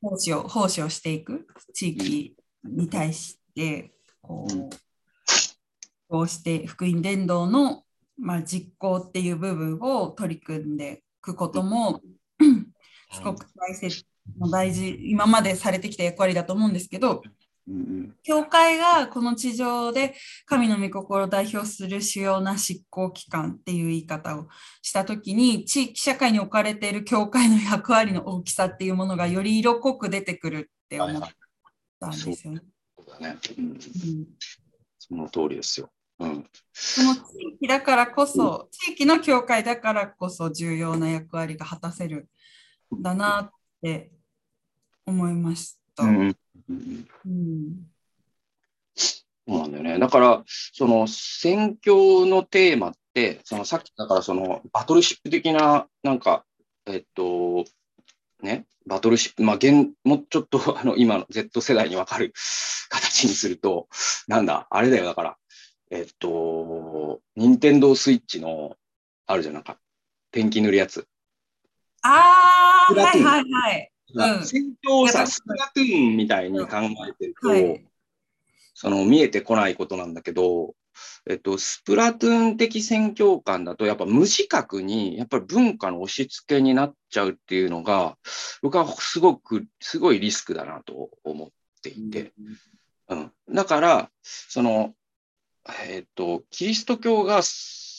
奉仕を奉仕をしていく地域に対してこう,、うんこうして福音伝道の、まあ、実行っていう部分を取り組んでいくことも、すごく大切大事今までされてきた役割だと思うんですけど、うんうん教会がこの地上で神の御心を代表する主要な執行機関っていう言い方をしたときに地域社会に置かれている教会の役割の大きさっていうものがより色濃く出てくるって思ったんですよね。そうだね。うんうんその通りですよ。うん。その地域だからこそ、地域の教会だからこそ重要な役割が果たせるんだなって思いました。うんうんうんそうなんだよね。だから、その宣教のテーマって、そのさっきだからそのバトルシップ的な、なんか、えっと、ね、バトルシップ、まあ、現、もうちょっと あの今の Z 世代にわかる形にすると、なんだ、あれだよ、だから、えっと、任天堂スイッチの、あるじゃん、なんか、ペンキ塗るやつ。ああ、はいはいはい。うん。戦況をさ、スプラトゥーンみたいに考えてると、はい。その見えてこないことなんだけど、えっと、スプラトゥーン的戦況感だと、やっぱ無自覚に、やっぱり文化の押し付けになっちゃうっていうのが、僕はすごく、すごいリスクだなと思っていて、うん。だから、その、えっと、キリスト教が、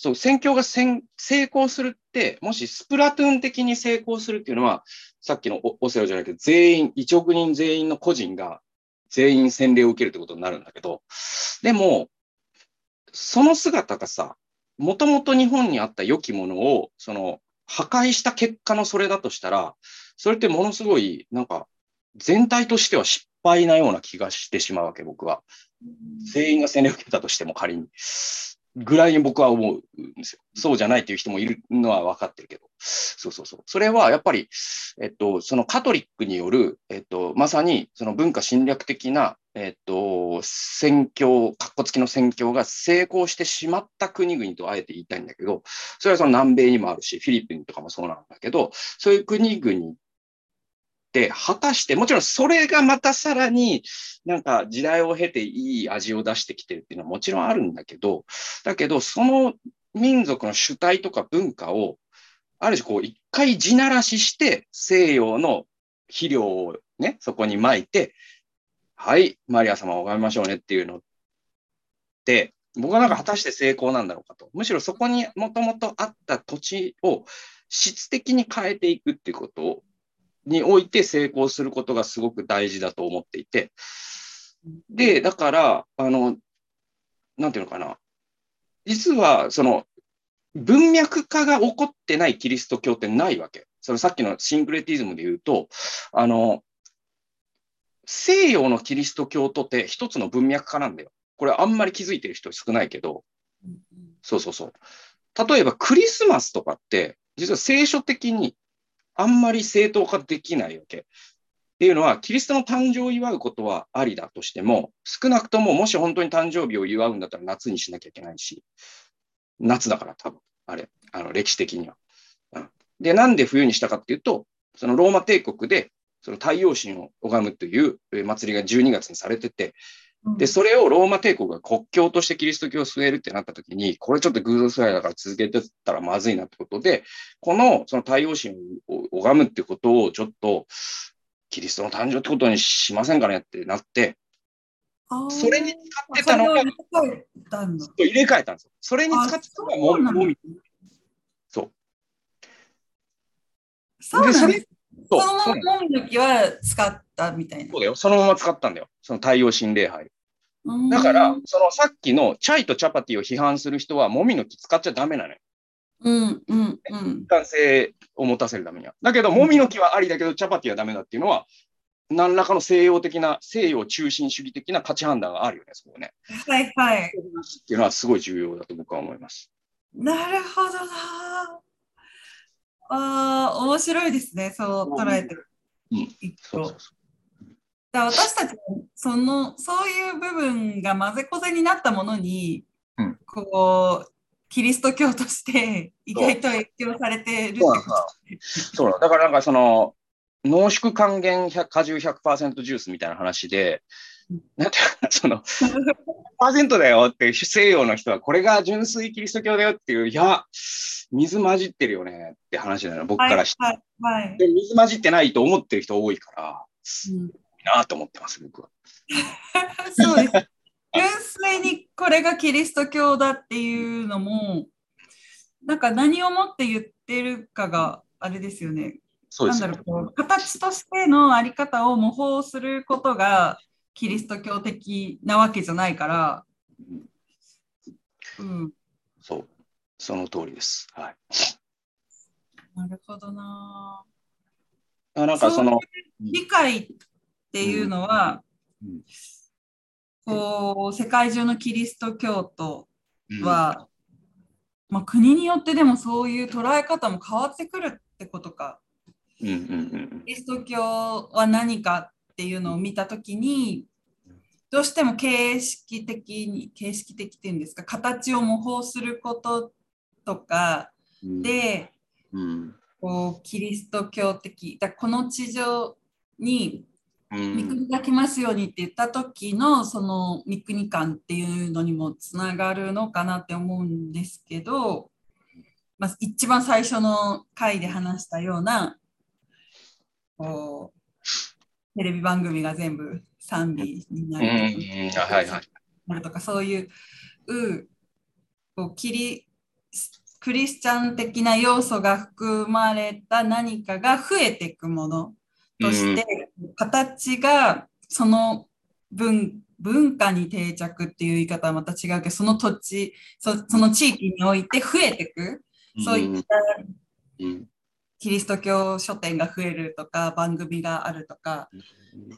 そう、宣教がせん成功するって、もしスプラトゥーン的に成功するっていうのは、さっきのオオセロじゃないけど、全員、1億人全員の個人が全員洗礼を受けるってことになるんだけど、でも、その姿がさ、もともと日本にあった良きものを、その、破壊した結果のそれだとしたら、それってものすごい、なんか、全体としては失敗なような気がしてしまうわけ、僕は。全員が洗礼を受けたとしても仮に。ぐらいに僕は思うんですよ。そうじゃないっていう人もいるのは分かってるけど。そうそうそう。それはやっぱり、えっと、そのカトリックによる、えっと、まさにその文化侵略的な、えっと、宣教、格好付きの宣教が成功してしまった国々とあえて言いたいんだけど、それはその南米にもあるし、フィリピンとかもそうなんだけど、そういう国々果たして、もちろんそれがまたさらになんか時代を経ていい味を出してきてるっていうのはもちろんあるんだけど、だけどその民族の主体とか文化を、ある種こう一回地ならしして西洋の肥料をね、そこに撒いて、はい、マリア様を拝みましょうねっていうのって、僕はなんか果たして成功なんだろうかと。むしろそこにもともとあった土地を質的に変えていくっていうことをにおいて成功することがすごく大事だと思っていて。で、だから、あの、なんていうのかな。実は、その、文脈化が起こってないキリスト教ってないわけ。そのさっきのシンクレティズムで言うと、あの、西洋のキリスト教とって一つの文脈化なんだよ。これあんまり気づいてる人少ないけど、そうそうそう。例えばクリスマスとかって、実は聖書的にあんまり正当化できないわけ。っていうのは、キリストの誕生を祝うことはありだとしても、少なくとももし本当に誕生日を祝うんだったら夏にしなきゃいけないし、夏だから多分、あれ、あの歴史的には。うん、で、なんで冬にしたかっていうと、そのローマ帝国でその太陽神を拝むという祭りが12月にされてて、で、それをローマ帝国が国教としてキリスト教を据えるってなった時に、これちょっと偶像崇拝だから続けてったらまずいなってことで、このその太陽神を拝むってことをちょっと、キリストの誕生ってことにしませんかねってなって、それに使ってたのが、入れ替えたんですよ。それに使ってたのがもみ、もみ。そう。そうなんです。そのそうもみの木は使ったみたいなそう。だよ。そのまま使ったんだよ。その太陽神礼拝。うんだから、そのさっきのチャイとチャパティを批判する人は、もみの木使っちゃダメなのよ。うんうんうん。男性を持たせるためには。だけど、もみの木はありだけど、チャパティはダメだっていうのは、何らかの西洋的な、西洋中心主義的な価値判断があるよね、そこね。はいはい。っていうのはすごい重要だと僕は思います。なるほどな。ああ、面白いですね。そう捉えてる。うんそうそうそ私たちもそのそういう部分が混ぜこぜになったものに、うん。こうキリスト教として意外と影響されてるそう。だ。だからなんかその、濃縮還元100果汁100%ジュースみたいな話でうん、なんていうかな、その、100%だよって西洋の人はこれが純粋キリスト教だよっていう、いや、水混じってるよねって話なの、僕とからして。はいはいはい。で水混じってないと思ってる人多いから、うんなと思ってます、僕は。そうです。純粋にこれがキリスト教だっていうのも、なんか何をもって言ってるかがあれですよね。そうですよなんだろうこう形としてのあり方を模倣することがキリスト教的なわけじゃないから、うん、そう。その通りです。はい。なるほどな。あなんかその、理解っていうのは、うん。こう世界中のキリスト教徒はまあ、国によってでもそういう捉え方も変わってくるってことか。キリスト教は何かっていうのを見たときに、どうしても形式的に、形式的っていうんですか、形を模倣することとかうん。で、うん、こうキリスト教的、だこの地上にうん。御国が来ますようにって言った時のその御国感っていうのにもつながるのかなって思うんですけど、まあ、一番最初の回で話したようなこうテレビ番組が全部賛美になるうんあはいはい。なるとかそういうこうキリクリスチャン的な要素が含まれた何かが増えていくものとして、形がその文文化に定着っていう言い方はまた違うけどその土地そその地域において増えていくそういったうん。キリスト教書店が増えるとか番組があるとか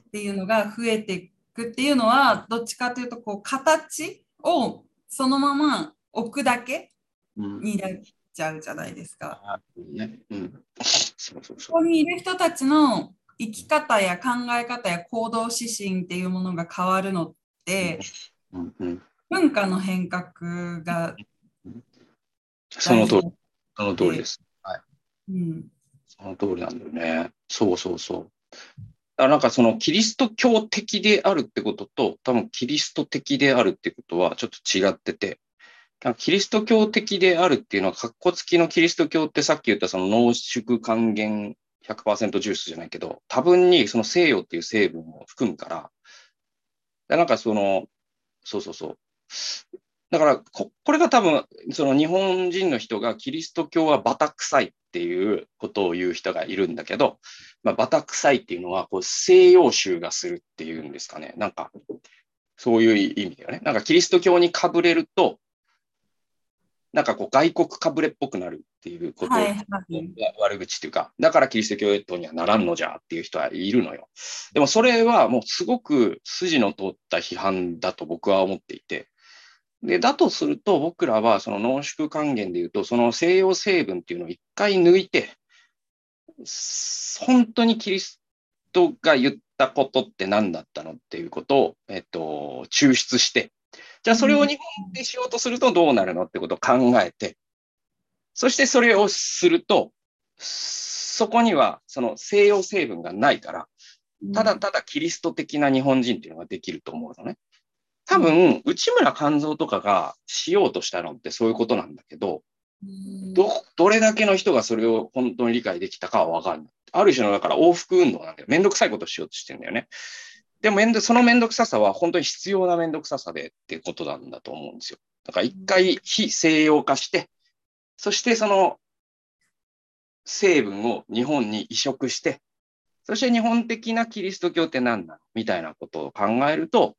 っていうのが増えていくっていうのはどっちかというとこう形をそのまま置くだけうん。になっちゃうじゃないですか。うん。そうそうそここにいる人たちの生き方や考え方や行動指針っていうものが変わるのってう。うんうん文化の変革がその通りその通りです。うんその通りなんだよね。そうそうそう。だからなんかそのキリスト教的であるってことと、多分キリスト的であるってことはちょっと違ってて、キリスト教的であるっていうのは、格好付きのキリスト教ってさっき言ったその濃縮還元100%ジュースじゃないけど、多分にその西洋っていう成分を含むから、でなんかその、そうそうそう。だからこ、これが多分、その日本人の人がキリスト教はバタ臭いっていうことを言う人がいるんだけど、まあ、バタ臭いっていうのはこう西洋臭がするっていうんですかね。なんか、そういう意味だよね。なんかキリスト教にかぶれると、なんかこう外国かぶれっぽくなるっていうこと悪口っていうか、だからキリスト教徒にはならんのじゃっていう人はいるのよ。でもそれはもうすごく筋の通った批判だと僕は思っていて、で、だとすると僕らはその濃縮還元で言うと、その西洋成分っていうのを一回抜いて、本当にキリストが言ったことって何だったのっていうことを、えっと、抽出して、じゃあそれを日本でしようとするとどうなるのってことを考えて、そしてそれをすると、そこにはその西洋成分がないから、ただただキリスト的な日本人っていうのができると思うのね。多分、内村勘三とかがしようとしたのってそういうことなんだけど、うんど、どれだけの人がそれを本当に理解できたかはわかんない。ある種のだから往復運動なんだよ。めんどくさいことをしようとしてるんだよね。でもめんど、そのめんどくささは本当に必要なめんどくささでってことなんだと思うんですよ。だから一回非西洋化して、そしてその成分を日本に移植して、そして日本的なキリスト教って何なのみたいなことを考えると、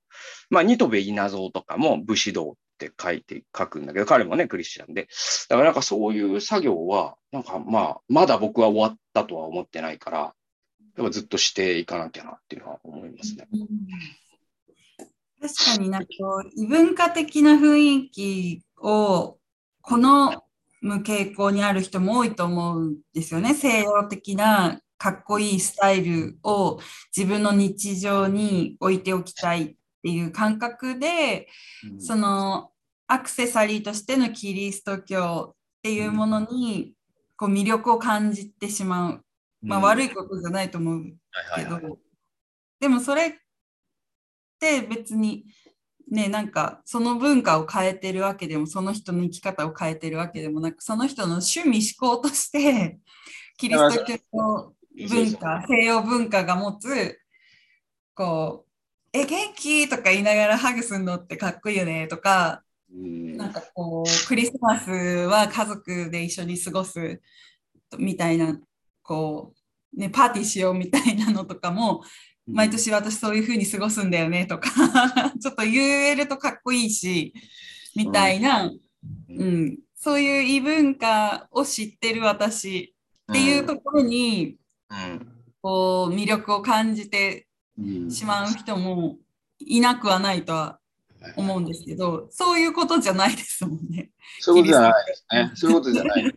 まあ、ニトベ稲造とかも武士道って書いて、書くんだけど、彼もね、クリスチャンで。だからなんかそういう作業は、なんかまあ、まだ僕は終わったとは思ってないから、やっぱずっとしていかなきゃなっていうのは思いますね。うん確かになんかこう異文化的な雰囲気を好む傾向にある人も多いと思うんですよね。西洋的なかっこいいスタイルを自分の日常に置いておきたいっていう感覚で、そのアクセサリーとしてのキリスト教っていうものにこう魅力を感じてしまう。まあ悪い。いことじゃないと思うはいはいはい。けど、でもそれって別にねなんかその文化を変えてるわけでもその人の生き方を変えてるわけでもなくその人の趣味思考として キリスト教の文化西洋文化が持つこう「え元気?」とか言いながらハグするのってかっこいいよねとかうんなんかこうクリスマスは家族で一緒に過ごすみたいなこうねパーティーしようみたいなのとかも毎年私そういう風に過ごすんだよねとか ちょっと言えるとかっこいいしみたいな、うん。そういう異文化を知ってる私っていうところにうん。こう魅力を感じてうん。しまう人もいなくはないとは思うんですけど、そういうことじゃないですもんね。そういうことじゃないですね。そ ういうことじゃない。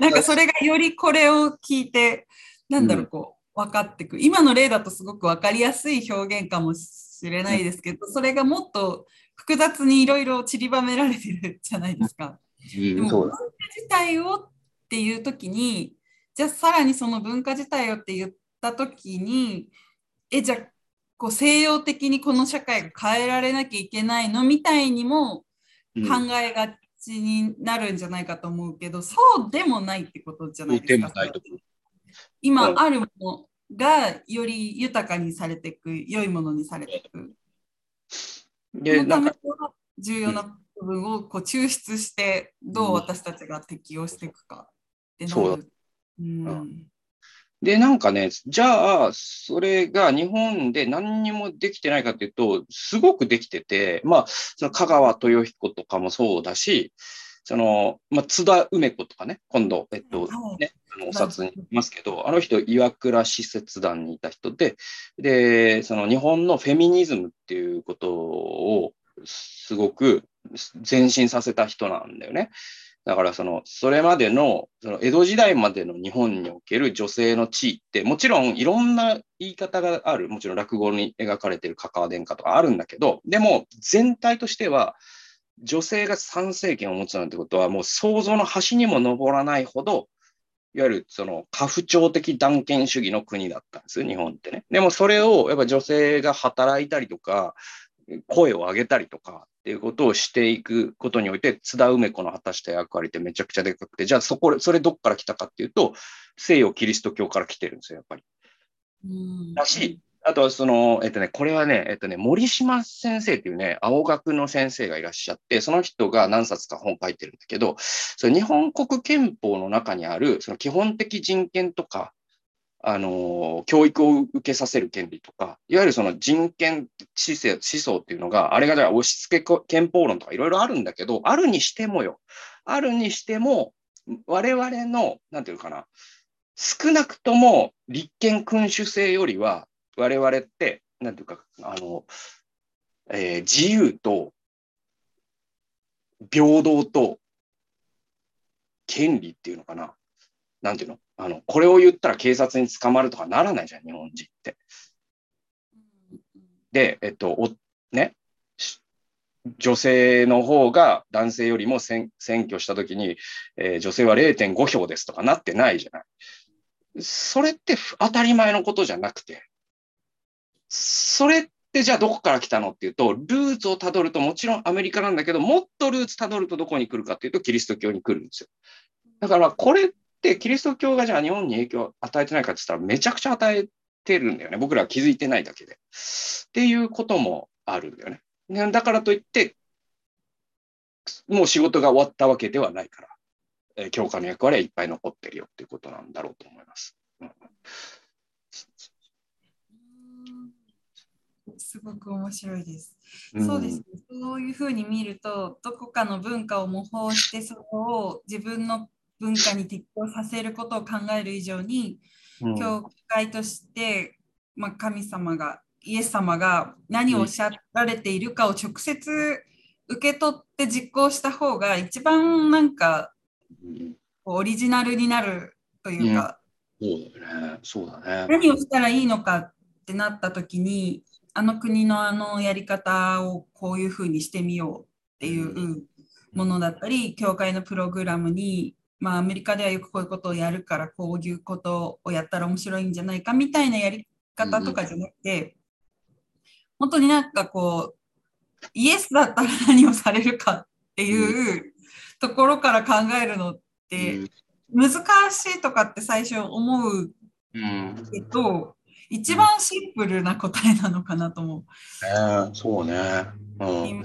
なんかそれがよりこれを聞いて、なんだろう、こう、分かってくる。今の例だとすごく分かりやすい表現かもしれないですけど、それがもっと複雑にいろいろ散りばめられてるじゃないですか。でも文化自体をっていう時に、じゃあさらにその文化自体をって言った時に、え、じゃあこう西洋的にこの社会が変えられなきゃいけないのみたいにも考えがちになるんじゃないかと思うけど、うん、そうでもないってことじゃないですか。今あるものがより豊かにされていく、良いものにされていく。で、なんか。重要な部分をこう抽出して、どう私たちが適用していくかってなる。うん、で、なんかね、じゃあ、それが日本で何にもできてないかっていうと、すごくできてて、まあ、その香川豊彦とかもそうだし、その、まあ、津田梅子とかね、今度、えっと、ね、あのお札にいますけど、あの人、岩倉使節団にいた人で、で、その日本のフェミニズムっていうことを、すごく前進させた人なんだよね。だからその、それまでの、その江戸時代までの日本における女性の地位って、もちろんいろんな言い方がある、もちろん落語に描かれているカカア殿下とかあるんだけど、でも全体としては、女性が参政権を持つなんてことは、もう想像の端にも上らないほど、いわゆるその家父長的断権主義の国だったんですよ、日本ってね。でもそれをやっぱ女性が働いたりとか、声を上げたりとかっていうことをしていくことにおいて、津田梅子の果たした役割ってめちゃくちゃでかくて、じゃあそこ、それどっから来たかっていうと、西洋キリスト教から来てるんですよ、やっぱり。だし、あとその、えっとね、これはね、えっとね、森島先生っていうね、青学の先生がいらっしゃって、その人が何冊か本書いてるんだけど、そ日本国憲法の中にある、その基本的人権とか、あの、教育を受けさせる権利とか、いわゆるその人権思想思想っていうのが、あれがじゃあ押し付け憲法論とかいろいろあるんだけど、あるにしてもよ、あるにしても、我々の、なんていうかな、少なくとも立憲君主制よりは、我々って、なんていうか、あの、えー、自由と平等と権利っていうのかな。なんていうの？あの、これを言ったら警察に捕まるとかならないじゃん、日本人って。で、えっと、おね、女性の方が男性よりも選挙したときに、えー、女性は0.5票ですとかなってないじゃない。それって当たり前のことじゃなくて、それってじゃあどこから来たのっていうと、ルーツをたどるともちろんアメリカなんだけど、もっとルーツたどるとどこに来るかっていうとキリスト教に来るんですよ。だからこれってキリスト教がじゃあ日本に影響を与えてないかって言ったらめちゃくちゃ与えてるんだよね。僕らは気づいてないだけで。っていうこともあるんだよね。だからといって、もう仕事が終わったわけではないから、えー、教科の役割はいっぱい残ってるよっていうことなんだろうと思います。うんすごく面白いです。うん、そうですね。そういうふうに見ると、どこかの文化を模倣して、そこを自分の文化に適応させることを考える以上に、うん、教会として、まあ、神様がイエス様が何をおっしゃられているかを直接受け取って実行した方が一番なんかオリジナルになるというか、うん、そうだね。そうだね。何をしたらいいのかってなった時にあの国のあのやり方をこういうふうにしてみようっていうものだったり、教会のプログラムにまあ、アメリカではよくこういうことをやるからこういうことをやったら面白いんじゃないかみたいなやり方とかじゃなくて、うん、本当になんかこうイエスだったら何をされるかっていうところから考えるのって難しいとかって最初思うけど、うん、一番シンプルな答えなのかなと思う。えー、そうね。うん、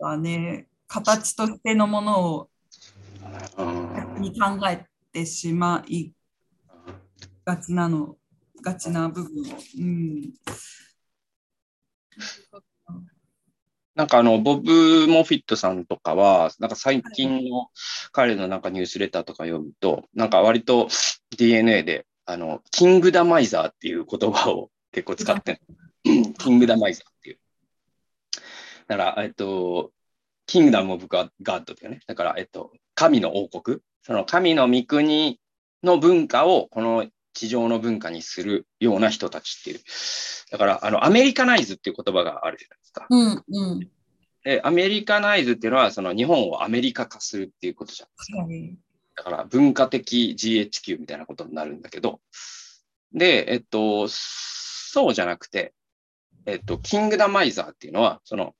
はね形としてのものをに考えてしまいがちなの、がちな部分を。うんなんかあの、ボブ・モフィットさんとかは、なんか最近の彼のなんかニュースレターとか読むと、なんか割と DNA で、あの、キングダマイザーっていう言葉を結構使ってる。キングダマイザーっていう。だから、えっと、キングダム・オブ・ガッドっていうね、だから、えっと、神の王国、その神の御国の文化をこの地上の文化にするような人たちっていう。だから、あの、アメリカナイズっていう言葉があるじゃないですか。うんうん。で、アメリカナイズっていうのは、その日本をアメリカ化するっていうことじゃないですか。だから文化的 GHQ みたいなことになるんだけど、で、えっと、そうじゃなくて、えっと、キングダマイザーっていうのは、その、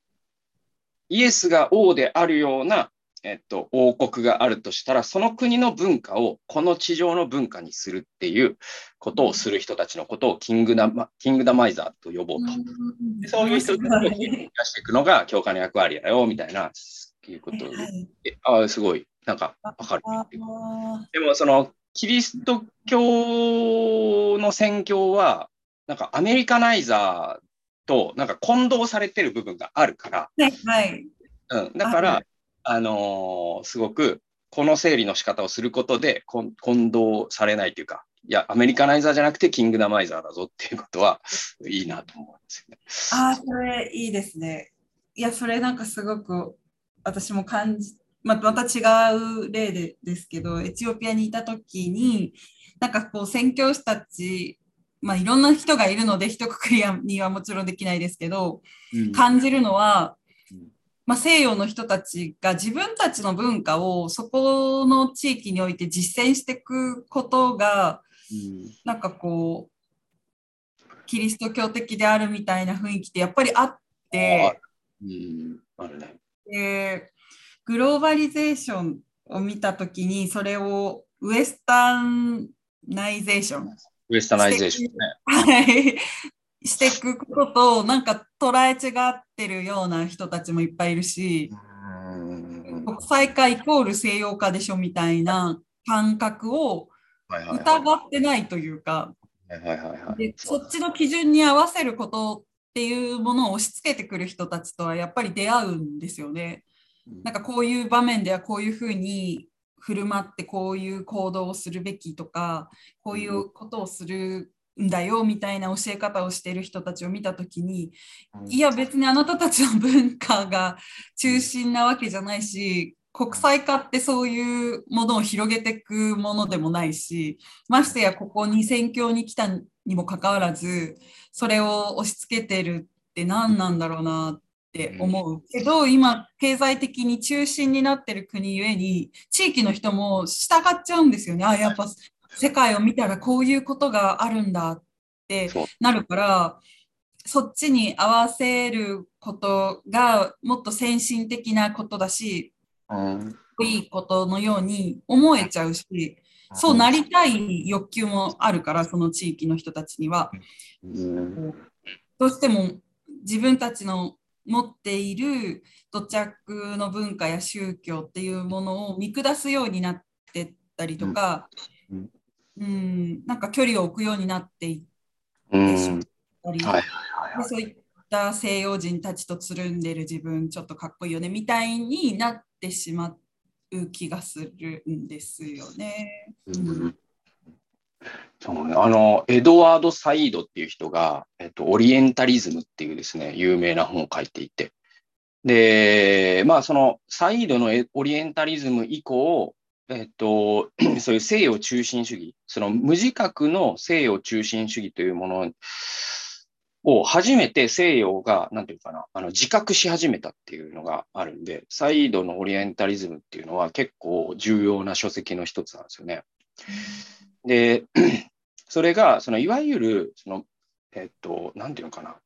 イエスが王であるような、えっと、王国があるとしたら、その国の文化をこの地上の文化にするっていうことをする人たちのことをキングダマキングダマイザーと呼ぼうと。でそういう人たちを出していくのが教会の役割だよ、みたいな、いうことで、ああ、すごい、なんかわかる。でも、その、キリスト教の宣教は、なんかアメリカナイザーとなんか混同されてる部分があるから、はい。うん、だから、あのーすごくこの整理の仕方をすることで混混同されないというか、いや、アメリカナイザーじゃなくてキングダマイザーだぞっていうことはいいなと思うんですよね。ああ、それいいですね。いや、それなんかすごく私も感じ、ままた違う例でですけど、エチオピアにいた時に、なんかこう宣教師たち、まあいろんな人がいるので、一括りにはもちろんできないですけど、うん。感じるのはうん、まあ、西洋の人たちが自分たちの文化をそこの地域において実践していくことが、うん。なんかこう、キリスト教的であるみたいな雰囲気ってやっぱりあって、うん、あるね。でグローバリゼーションを見たときに、それを westernization、 westerniza tion ね。はい、していくことと、なんか捉え違ってるような人たちもいっぱいいるし、うん。国際化イコール西洋化でしょみたいな感覚を疑ってないというか、そっちの基準に合わせることっていうものを押し付けてくる人たちとはやっぱり出会うんですよね。なんかこういう場面ではこういうふうに振る舞ってこういう行動をするべきとかこういうことをするんだよみたいな教え方をしている人たちを見た時にいや別にあなたたちの文化が中心なわけじゃないし国際化ってそういうものを広げていくものでもないしましてやここに宣教に来たにもかかわらずそれを押し付けてるって何なんだろうなって思うけど今経済的に中心になってる国ゆえに地域の人も従っちゃうんですよね。あやっぱ世界を見たらこういうことがあるんだってなるからそっちに合わせることがもっと先進的なことだしうん。いいことのように思えちゃうしそうなりたい欲求もあるからその地域の人たちには。うん。どうしても自分たちの持っている土着の文化や宗教っていうものを見下すようになってったりとか、うん。うん、なんか距離を置くようになっていったり、はいはいはい。でそういった西洋人たちとつるんでる自分ちょっとかっこいいよねみたいになってしまう気がするんですよね。うんそうね、あの、エドワード・サイードっていう人が、えっと、オリエンタリズムっていうですね、有名な本を書いていて、で、まあ、その、サイードのオリエンタリズム以降、えっと、そういう西洋中心主義、その無自覚の西洋中心主義というものを初めて西洋が、なんていうかな、あの自覚し始めたっていうのがあるんで、サイードのオリエンタリズムっていうのは結構重要な書籍の一つなんですよね。で、それが、そのいわゆる、その、えっと、なんていうのかな。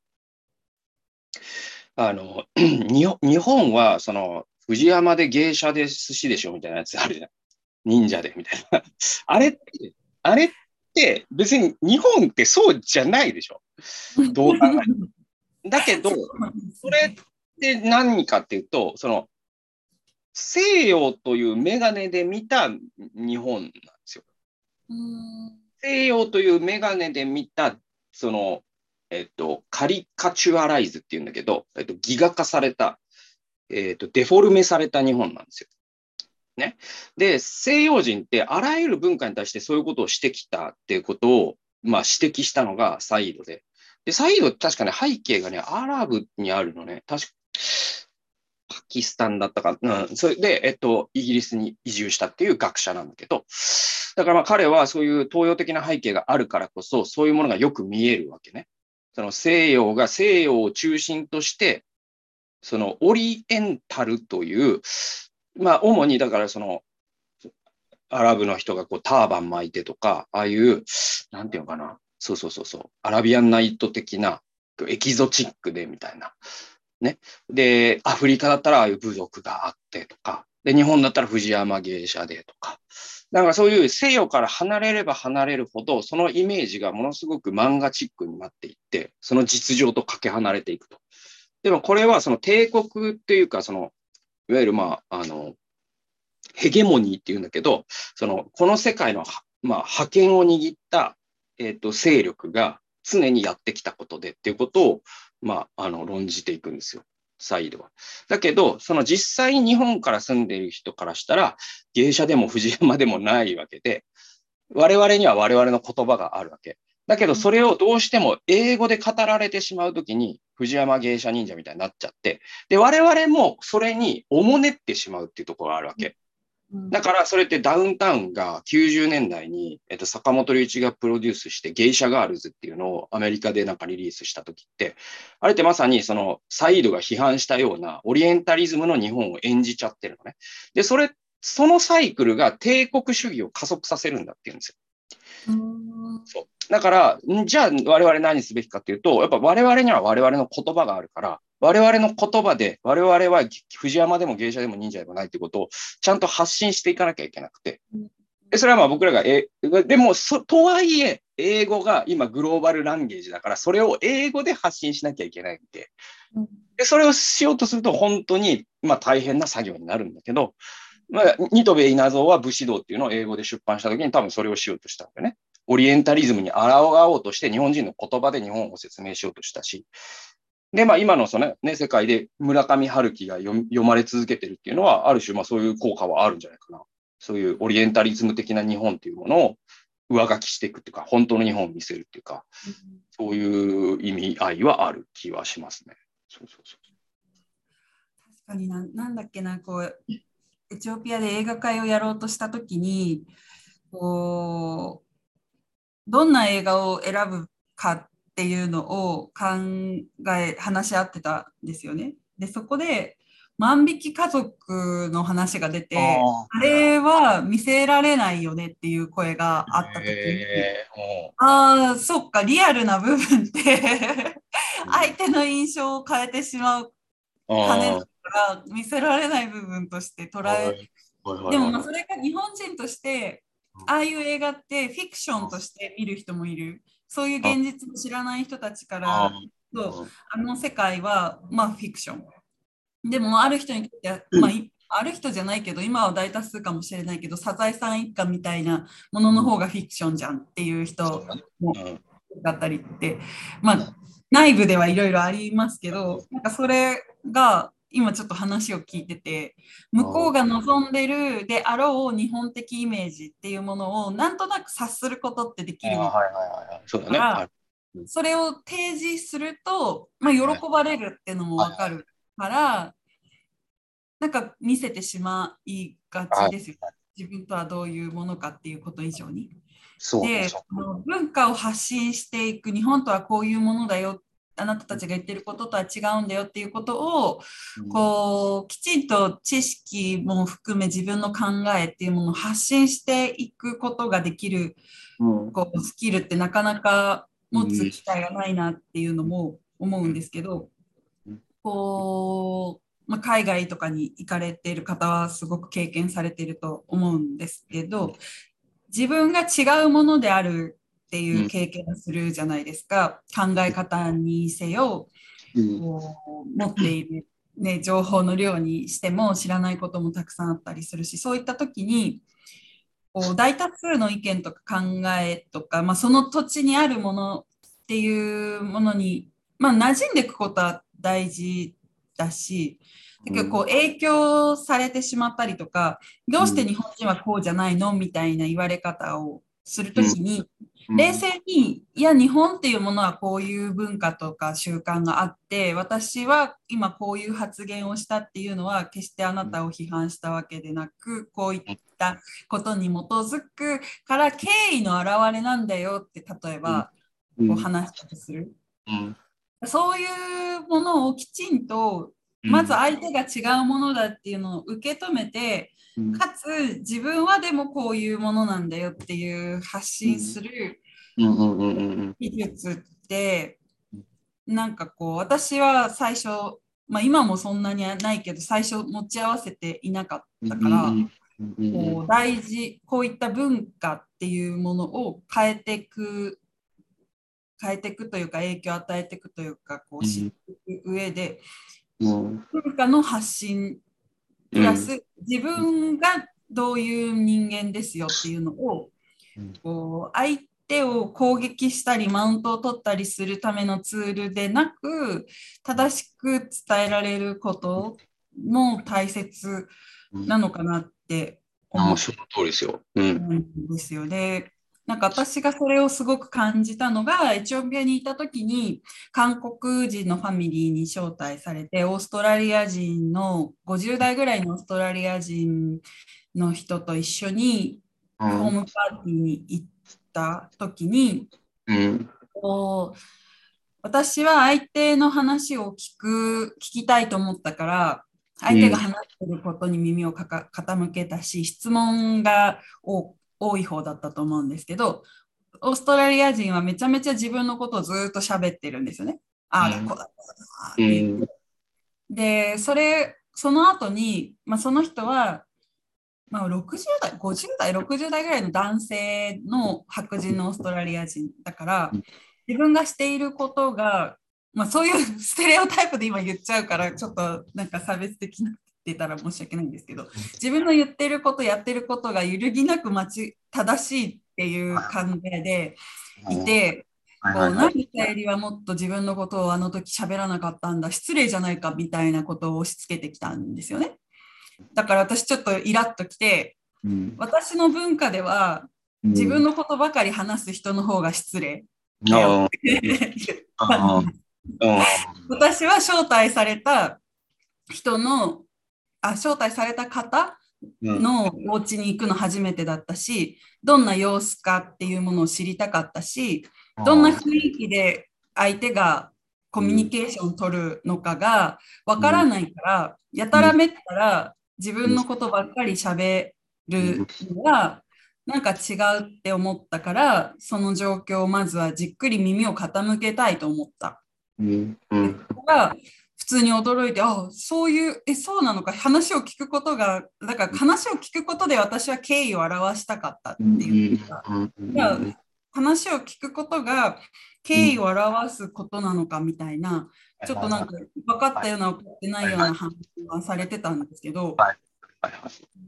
あの、日本は、その、藤山で芸者で寿司でしょみたいなやつあるじゃん。忍者でみたいな。あれって、あれって別に日本ってそうじゃないでしょ。どう考えてもだけど、それって何かっていうと、その、西洋というメガネで見た日本なんですよ。西洋というメガネで見た、その、えっと、カリカチュアライズっていうんだけど、えっと、ギガ化された、えっと、デフォルメされた日本なんですよ。ね。で、西洋人ってあらゆる文化に対してそういうことをしてきたっていうことを、まあ、指摘したのがサイードで。で、サイード確かね、背景がね、アラブにあるのね。確、キスタンだったか、うん、それで、えっと、イギリスに移住したっていう学者なんだけど、だからまあ彼はそういう東洋的な背景があるからこそ、そういうものがよく見えるわけね。その西洋が西洋を中心として、そのオリエンタルという、まあ主にだからその、アラブの人がこうターバン巻いてとか、ああいう、なんていうのかな、そうそうそうそう、アラビアンナイト的な、エキゾチックでみたいな。ね。で、アフリカだったらああいう部族があってとか、で、日本だったら藤山芸者でとか。だかそういう西洋から離れれば離れるほど、そのイメージがものすごく漫画チックになっていって、その実情とかけ離れていくと。でもこれはその帝国っていうか、その、いわゆるまあ、あの、ヘゲモニーっていうんだけど、その、この世界の、まあ、覇権を握った、えっ、ー、と、勢力が常にやってきたことでっていうことを、まあ、あの、論じていくんですよ。サイドは。だけど、その実際に日本から住んでいる人からしたら、芸者でも藤山でもないわけで、我々には我々の言葉があるわけ。だけど、それをどうしても英語で語られてしまうときに、藤山芸者忍者みたいになっちゃって、で、我々もそれにおもねってしまうっていうところがあるわけ。だからそれってダウンタウンが90年代に、えっと、坂本龍一がプロデュースしてゲイシャガールズっていうのをアメリカでなんかリリースした時って、あれってまさにそのサイドが批判したようなオリエンタリズムの日本を演じちゃってるのね。で、それ、そのサイクルが帝国主義を加速させるんだっていうんですよ。そうだから、じゃあ我々何すべきかっていうと、やっぱ我々には我々の言葉があるから、我々の言葉で、我々は藤山でも芸者でも忍者でもないってことをちゃんと発信していかなきゃいけなくて。でそれはまあ僕らが、え、でもそ、とはいえ、英語が今グローバルランゲージだから、それを英語で発信しなきゃいけないんで、でそれをしようとすると本当に、まあ大変な作業になるんだけど、まあ、ニトベ稲造は武士道っていうのを英語で出版した時に多分それをしようとしたわけね。オリエンタリズムに抗おうとして日本人の言葉で日本を説明しようとしたし、で、まあ今のそのね、世界で村上春樹が読まれ続けてるっていうのは、ある種まあそういう効果はあるんじゃないかな。そういうオリエンタリズム的な日本っていうものを上書きしていくっていうか、本当の日本を見せるっていうか、そういう意味合いはある気はしますね。そうそうそう確かにな、なんだっけな、こう、エチオピアで映画会をやろうとしたときに、こう、どんな映画を選ぶかっていうのを考え話し合ってたんですよね。でそこで万引き家族の話が出てあれは見せられないよねっていう声があった時にああそっかリアルな部分って相手の印象を変えてしまう羽だから見せられない部分として捉えでもまあそれが日本人としてああいう映画ってフィクションとして見る人もいる。そういう現実を知らない人たちからとあの世界はまあフィクション。でもある人にとっては、まあ、ある人じゃないけど今は大多数かもしれないけどサザエさん一家みたいなものの方がフィクションじゃんっていう人もだったりって。まあ内部ではいろいろありますけどなんかそれが今ちょっと話を聞いてて向こうが望んでるであろう日本的イメージっていうものをなんとなく察することってできるからそれを提示すると、まあ、喜ばれるっていうのも分かるから、なんか見せてしまいがちですよ、自分とはどういうものかっていうこと以上に。で文化を発信していく日本とはこういうものだよあなたたちが言ってることとは違うんだよっていうことを、こうきちんと知識も含め自分の考えっていうものを発信していくことができる、こうスキルってなかなか持つ機会がないなっていうのも思うんですけど、こう、まあ、海外とかに行かれている方はすごく経験されていると思うんですけど自分が違うものであるっていう経験をするじゃないですか、うん、考え方にせよ、うん、こう持っている、ね、情報の量にしても知らないこともたくさんあったりするしそういった時にこう大多数の意見とか考えとか、まあ、その土地にあるものっていうものに、まあ、馴染んでいくことは大事だしだけどこう影響されてしまったりとかどうして日本人はこうじゃないの？みたいな言われ方をするときに、冷静に、いや、日本っていうものはこういう文化とか習慣があって、私は今こういう発言をしたっていうのは、決してあなたを批判したわけでなく、こういったことに基づくから敬意の表れなんだよって、例えば、こう話したとする。うん。そういうものをきちんと、まず相手が違うものだっていうのを受け止めて、うん。かつ自分はでもこういうものなんだよっていう発信する技術ってなんかこう私は最初、まあ、今もそんなにないけど最初持ち合わせていなかったから、こう大事こういった文化っていうものを変えていく変えていくというか影響を与えていくというかこう知っていく上でうん文化の発信プラス自分がどういう人間ですよっていうのをうん。こう相手を攻撃したりマウントを取ったりするためのツールでなく正しく伝えられることも大切なのかなって思っあその通りですよ。うん。んですよ。ね。なんか私がそれをすごく感じたのがエチオピアにいた時に韓国人のファミリーに招待されてオーストラリア人の50代ぐらいのオーストラリア人の人と一緒にホームパーティーに行った時にうん。こう私は相手の話を聞く聞きたいと思ったから相手が話してることに耳をかか傾けたし質問が多多い方だったと思うんですけどオーストラリア人はめちゃめちゃ自分のことをずっと喋ってるんですよね。ああだうん。こうだこうんで、それ、その後に、まあ、その人は、まあ、60代、50代、60代ぐらいの男性の白人のオーストラリア人だからうん、自分がしていることが、まあ、そういうステレオタイプで今言っちゃうから、ちょっとなんか差別的なったら申し訳ないんですけど、自分の言ってること、やってることが揺るぎなく正しいっていう考えでい。て、はいこはいうはい。なんでさゆりはもっと自分のことをあの時喋らなかったんだ失礼じゃないかみたいなことを押し付けてきたんですよね。だから私ちょっとイラッときてうん。私の文化では自分のことばかり話す人の方が失礼。あだよあって言ったああん私は招待された人のあ招待された方うん。のお家に行くの初めてだったしどんな様子かっていうものを知りたかったしどんな雰囲気で相手がコミュニケーションを取るのかがわからないから、やたらめったら自分のことばっかり喋るのはなんか違うって思ったからその状況をまずはじっくり耳を傾けたいと思った。うん。うん。そこが普通に驚いて、あそういう、え、そうなのか、話を聞くことが、だから話を聞くことで私は敬意を表したかったっていう。か、う話を聞くことが敬意を表すことなのかみたいな、ちょっとなんか分かったような分かってないような話がされてたんですけど、はい。はい。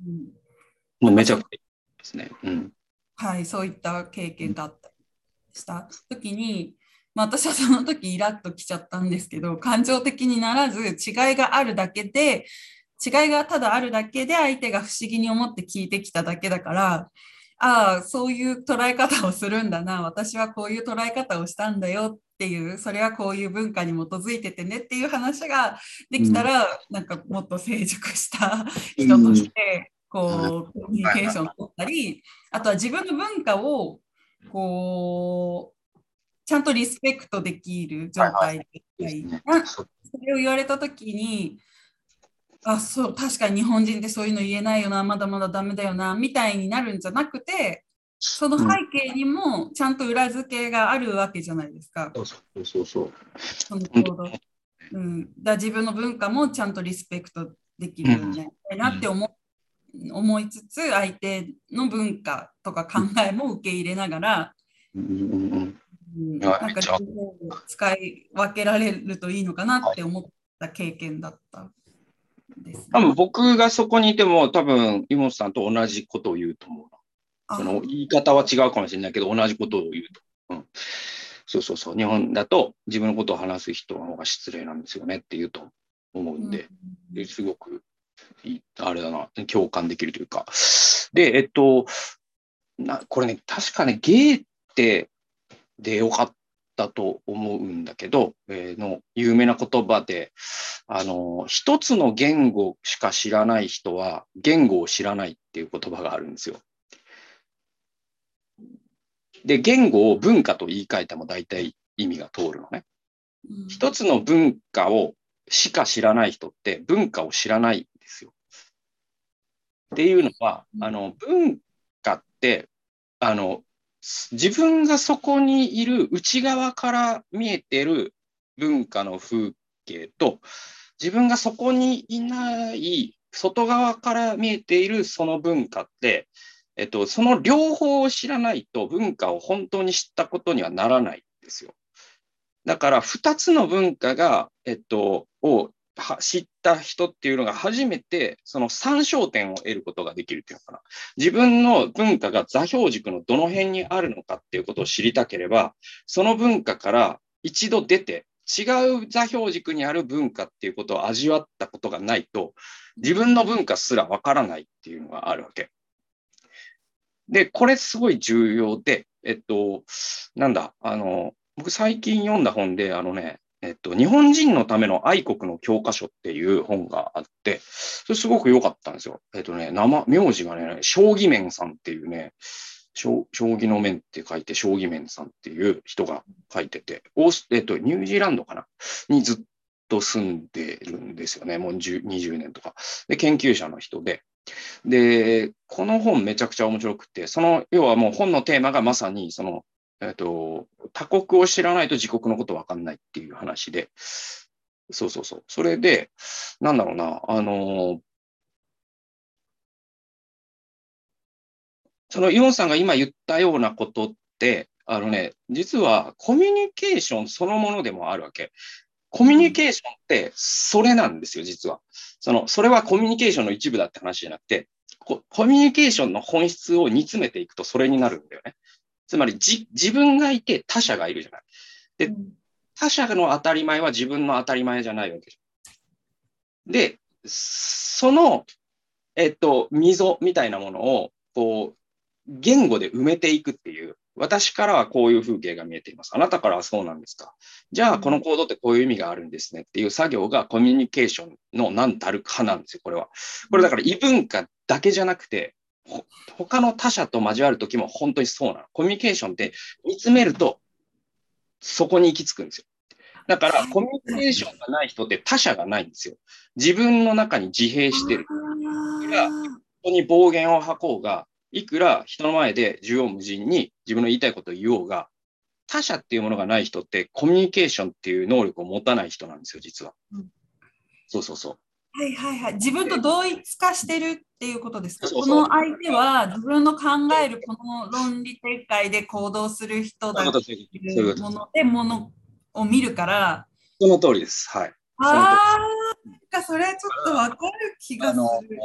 うん。もうめちゃくちゃいいですね。うん。はい、そういった経験があったりした時に、まあ、私はその時イラッときちゃったんですけど感情的にならず違いがあるだけで違いがただあるだけで相手が不思議に思って聞いてきただけだからああそういう捉え方をするんだな。私はこういう捉え方をしたんだよっていうそれはこういう文化に基づいててねっていう話ができたら、なんかもっと成熟した人として、こうコミュニケーションを取ったりあとは自分の文化をこうちゃんとリスペクトできる状態で。いたい。なそれを言われた時にあそう確かに日本人ってそういうの言えないよなまだまだダメだよなみたいになるんじゃなくてその背景にもちゃんと裏付けがあるわけじゃないですか、そうそうそうそう。その行動。うん、だ自分の文化もちゃんとリスペクトできるようになりたいなって思,、思いつつ相手の文化とか考えも受け入れながら、うんうん。なんか使い分けられるといいのかなって思った経験だったです、多分僕がそこにいても、多分井本さんと同じことを言うと思うその言い方は違うかもしれないけど、同じことを言うと。うん、そうそうそう。日本だと自分のことを話す人の方が失礼なんですよねって言うと思うんで、ですごくいい、あれだな、共感できるというか。で、えっと、なこれね、確かね、ゲーテでよかったと思うんだけど、えーの有名な言葉で、あの、一つの言語しか知らない人は言語を知らないっていう言葉があるんですよ。で、言語を文化と言い換えても大体意味が通るのね。うん一つの文化をしか知らない人って文化を知らないんですよ。っていうのは、うんあの文化ってあのす自分がそこにいる内側から見えてる文化の風景と自分がそこにいない外側から見えているその文化って、えっと、その両方を知らないと文化を本当に知ったことにはならないんですよ。だから、二つの文化が、えっと、を知った人っていうのが初めて、その参照点を得ることができるっていうのかな。自分の文化が座標軸のどの辺にあるのかっていうことを知りたければ、その文化から一度出て、違う座標軸にある文化っていうことを味わったことがないと、自分の文化すらわからないっていうのがあるわけ。で、これすごい重要で、えっと、なんだ、あの、僕最近読んだ本で、あのね、えっと、日本人のための愛国の教科書っていう本があって、それすごく良かったんですよ。えっとね、名、名字がね、将棋面さんっていうね、将棋の面って書いて、将棋面さんっていう人が書いてて、オースえっと、ニュージーランドかな？にずっと住んでるんですよね。もう20年とか。で、研究者の人で。で、この本めちゃくちゃ面白くて、その、要はもう本のテーマがまさに、その、えっと、他国を知らないと自国のことわかんないっていう話で、そうそうそう。それで、なんだろうな、あのそのユンさんが今言ったようなことって、あのね、実はコミュニケーションそのものでもあるわけ。コミュニケーションってそれなんですよ、実は。その、それはコミュニケーションの一部だって話じゃなくて、コミュニケーションの本質を煮詰めていくとそれになるんだよね。つまりじ自分がいて他者がいるじゃない。でうん他者の当たり前は自分の当たり前じゃないわけじゃん。で、その、えっと、溝みたいなものを、こう、言語で埋めていくっていう、私からはこういう風景が見えています。あなたからはそうなんですか。じゃあ、この行動ってこういう意味があるんですねっていう作業がコミュニケーションの何たるかなんですよ、これは。これだから異文化だけじゃなくて、ほ他の他者と交わるときも本当にそうなの。コミュニケーションって見つめると、そこに行き着くんですよ。だから、コミュニケーションがない人って他者がないんですよ。自分の中に自閉してる。あここに暴言を吐こうが、いくら人の前で縦横無尽に自分の言いたいことを言おうが、他者っていうものがない人ってコミュニケーションっていう能力を持たない人なんですよ、実はうん。そうそうそう。ーはいはいはい。自分と同一化してるっていうことですか？そうそうこの相手は自分の考えるこの論理展開で行動する人だっいうものでものを見るから、その通りです。はい。ああ、なんかそれちょっとわかる気がする。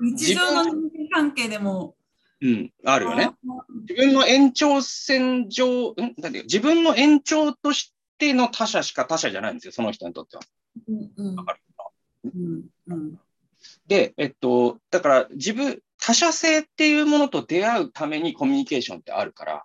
日常の人間関係でも。うん、ああるよね。。自分の延長線上、ん？なんて自分の延長としての他者しか他者じゃないんですよ、その人にとっては。うんうんわかる？うんで、えっと、だから自分、他者性っていうものと出会うためにコミュニケーションってあるから、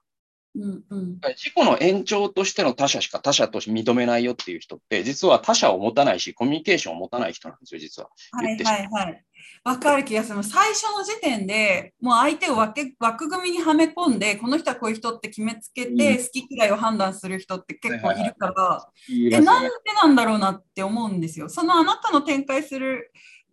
うんうん自己の延長としての他者しか他者として認めないよっていう人って、実は他者を持たないし、コミュニケーションを持たない人なんですよ、実は。はいはいはい。わかる気がする。最初の時点でもう相手を枠枠組みにはめ込んで、この人はこういう人って決めつけて、うん好き嫌いを判断する人って結構いるから、え、言いますよねなんでなんだろうなって思うんですよ。そのあなたの展開する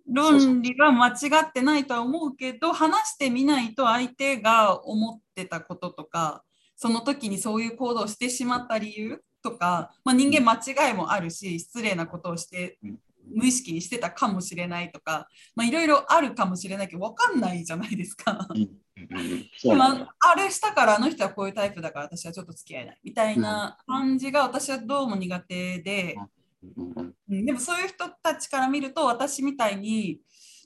論理が間違ってないとは思うけど、話してみないと相手が思ってたこととか、その時にそういう行動をしてしまった理由とか、まあ、人間間違いもあるし、失礼なことをしてうん無意識にしてたかもしれないとか、まあ、いろいろあるかもしれないけど、分かんないじゃないですか。でもあれしたからあの人はこういうタイプだから私はちょっと付き合えないみたいな感じが私はどうも苦手で、うん。でもそういう人たちから見ると私みたいに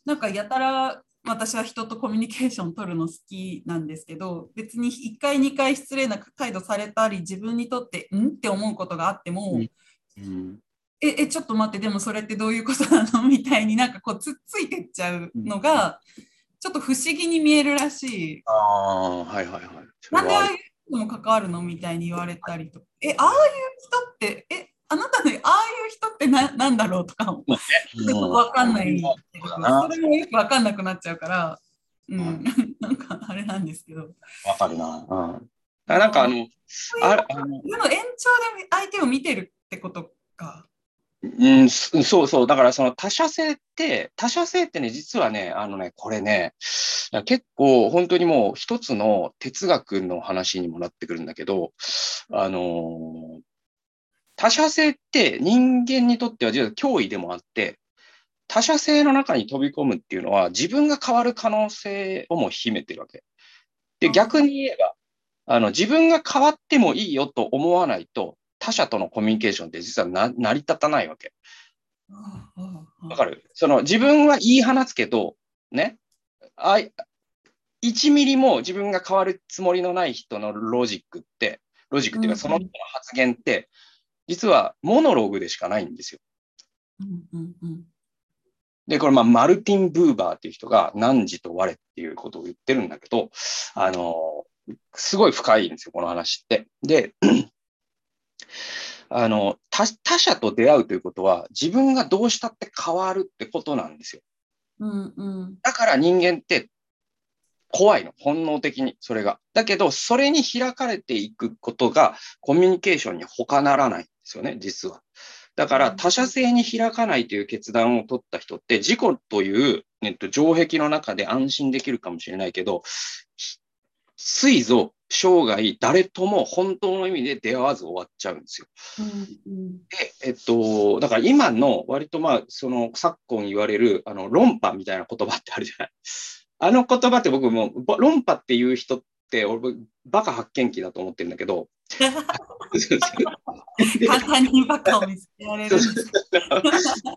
なんかやたら私は人とコミュニケーション取るの好きなんですけど別に1回2回失礼な態度されたり自分にとってん？って思うことがあっても、うんうんええちょっと待ってでもそれってどういうことなの？みたいになんかこうつっついてっちゃうのがちょっと不思議に見えるらしい。ああ、はいはいはい。なんでああいう人も関わるの？みたいに言われたりとか。え、ああいう人って、え、あなたのああいう人ってななんだろうとかも、よくわかんない。それもよくわかんなくなっちゃうから、うん、なんかあれなんですけど。わかるな。うん。なんかあの、ああのでも延長で相手を見てるってことか。うん、すそうそう。だからその他者性って、他者性ってね、実はね、あのね、これね、結構本当にもう一つの哲学の話にもなってくるんだけど、あのー他者性って人間にとっては実は脅威でもあって、他者性の中に飛び込むっていうのは自分が変わる可能性をも秘めてるわけ。で、うん。逆に言えば、あの、自分が変わってもいいよと思わないと、他者とのコミュニケーションって実はな成り立たないわけ。わかる？その自分は言い放つけど、ね、あい1ミリも自分が変わるつもりのない人のロジックって、ロジックっていううんかその人の発言って、実はモノローグでしかないんですよ。うんうんうんで、これ、まあ、マルティン・ブーバーっていう人が、汝と我っていうことを言ってるんだけど、あの、すごい深いんですよ、この話って。で、あの、他他者と出会うということは、自分がどうしたって変わるってことなんですよ。うんうんだから人間って怖いの、本能的に、それが。だけど、それに開かれていくことが、コミュニケーションに他ならないんですよね、実は。だから、他者性に開かないという決断を取った人って、自己という、えっと、城壁の中で安心できるかもしれないけど、ひついぞ、生涯、誰とも本当の意味で出会わず終わっちゃうんですよ。うんうんで、えっと、だから今の割とまあ、その昨今言われる、あの、論破みたいな言葉ってあるじゃない。あの言葉って僕も、ぼ論破っていう人って、俺、バカ発見器だと思ってるんだけど、簡単にバカを見つけられる。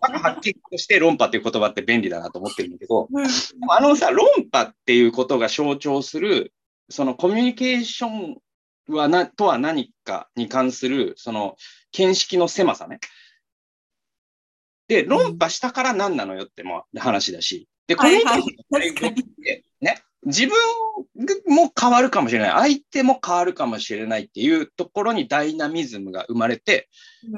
バカ発見器として論破っていう言葉って便利だなと思ってるんだけど、うん。あのさ、論破っていうことが象徴する、そのコミュニケーションはな、とは何かに関する、その見識の狭さね。で、論破したから何なのよっても話だし、で、コミュニケーションのはいはい確かにってね、自分も変わるかもしれない、相手も変わるかもしれないっていうところにダイナミズムが生まれて、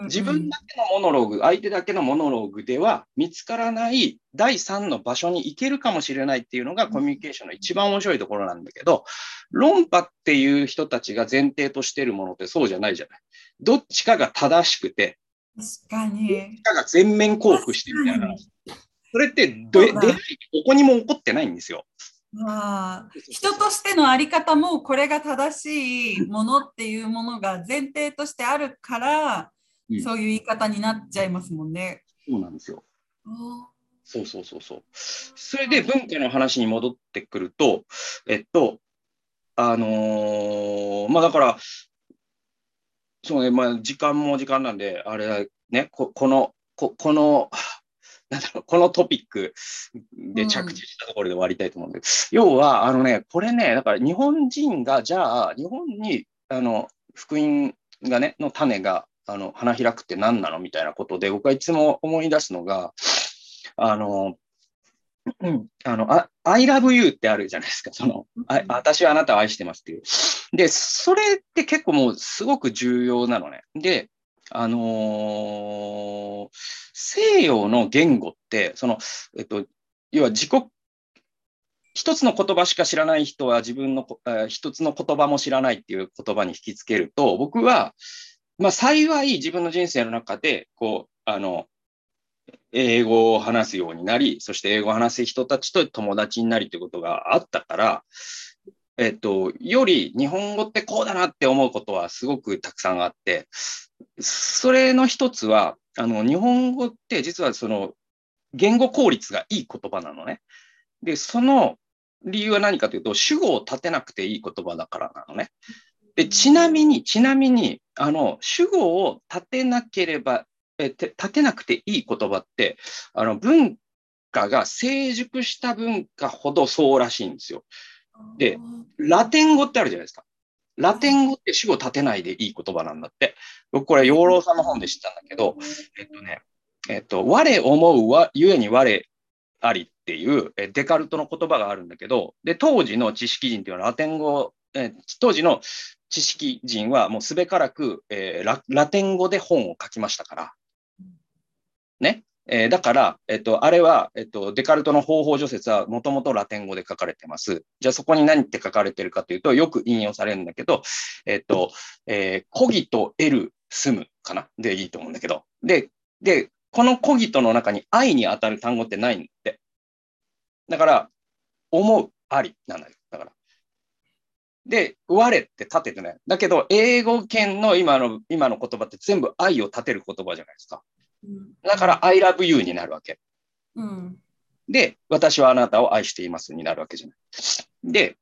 自分だけのモノローグ、相手だけのモノローグでは見つからない第三の場所に行けるかもしれないっていうのがコミュニケーションの一番面白いところなんだけど、論破っていう人たちが前提としてるものってそうじゃないじゃない。どっちかが正しくて、確かに。どっちかが全面降伏してるみたいな。それってどどこにも起こってないんですよ。まあ、人としてのあり方もこれが正しいものっていうものが前提としてあるから、うんそういう言い方になっちゃいますもんね。そうなんですよ。あそうそうそうそう。それで文化の話に戻ってくると、えっと、あのーまあだから、そうね、まあ時間も時間なんで、あれだね、ここの、ここの、なんだろう、このトピックで着地したところで終わりたいと思うんで、要は、あのね、これね、だから日本人が、じゃあ、日本に、あの、福音がね、の種が、あの、花開くって何なのみたいなことで、僕はいつも思い出すのが、あの、うん、あの、あ I love you ってあるじゃないですか。その、あ私はあなたを愛してますっていう。で、それって結構もうすごく重要なのね。で、あのー西洋の言語って、その、えっと、要は自己、一つの言葉しか知らない人は自分のこ、えー一つの言葉も知らないっていう言葉に引きつけると、僕は、まあ幸い自分の人生の中で、こう、あの、英語を話すようになり、そして英語を話す人たちと友達になりということがあったから、えっと、より日本語ってこうだなって思うことはすごくたくさんあって、それの一つは、あの、日本語って実はその、言語効率がいい言葉なのね。で、その理由は何かというと、主語を立てなくていい言葉だからなのね。で、ちなみに、ちなみに、あの、主語を立てなければ、え、て立てなくていい言葉って、あの、文化が成熟した文化ほどそうらしいんですよ。でラテン語ってあるじゃないですか。ラテン語って主語立てないでいい言葉なんだって。僕これ、養老さんの本で知ったんだけど、えっとね、えっと、我思うは、ゆえに我ありっていうえデカルトの言葉があるんだけど、で、当時の知識人っていうのはラテン語、え当時の知識人はもうすべからく、えーラ、ラテン語で本を書きましたから。ね。えーだから、えっと、あれは、えっと、デカルトの方法除説はもともとラテン語で書かれてます。じゃあそこに何って書かれてるかというと、よく引用されるんだけど、えっと、えー、コギと得る、住むかな？でいいと思うんだけど。で、で、このコギとの中に愛に当たる単語ってないんだって。だから、思う、ありなんだよ。だから。で、我って立ててない。だけど、英語圏の今の、今の言葉って全部愛を立てる言葉じゃないですか。だから、I love you になるわけ。うん。で、私はあなたを愛していますになるわけじゃない。で、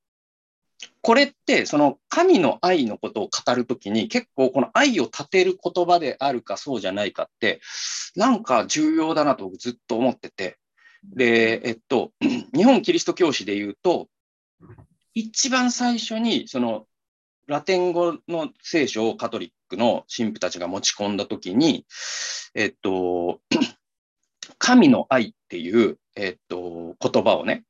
これって、その神の愛のことを語るときに、結構この愛を立てる言葉であるかそうじゃないかって、なんか重要だなと僕ずっと思ってて。で、えっと、日本キリスト教師で言うと、一番最初に、その、ラテン語の聖書をカトリックの神父たちが持ち込んだときに、えっと、神の愛っていう、えっと、言葉をね、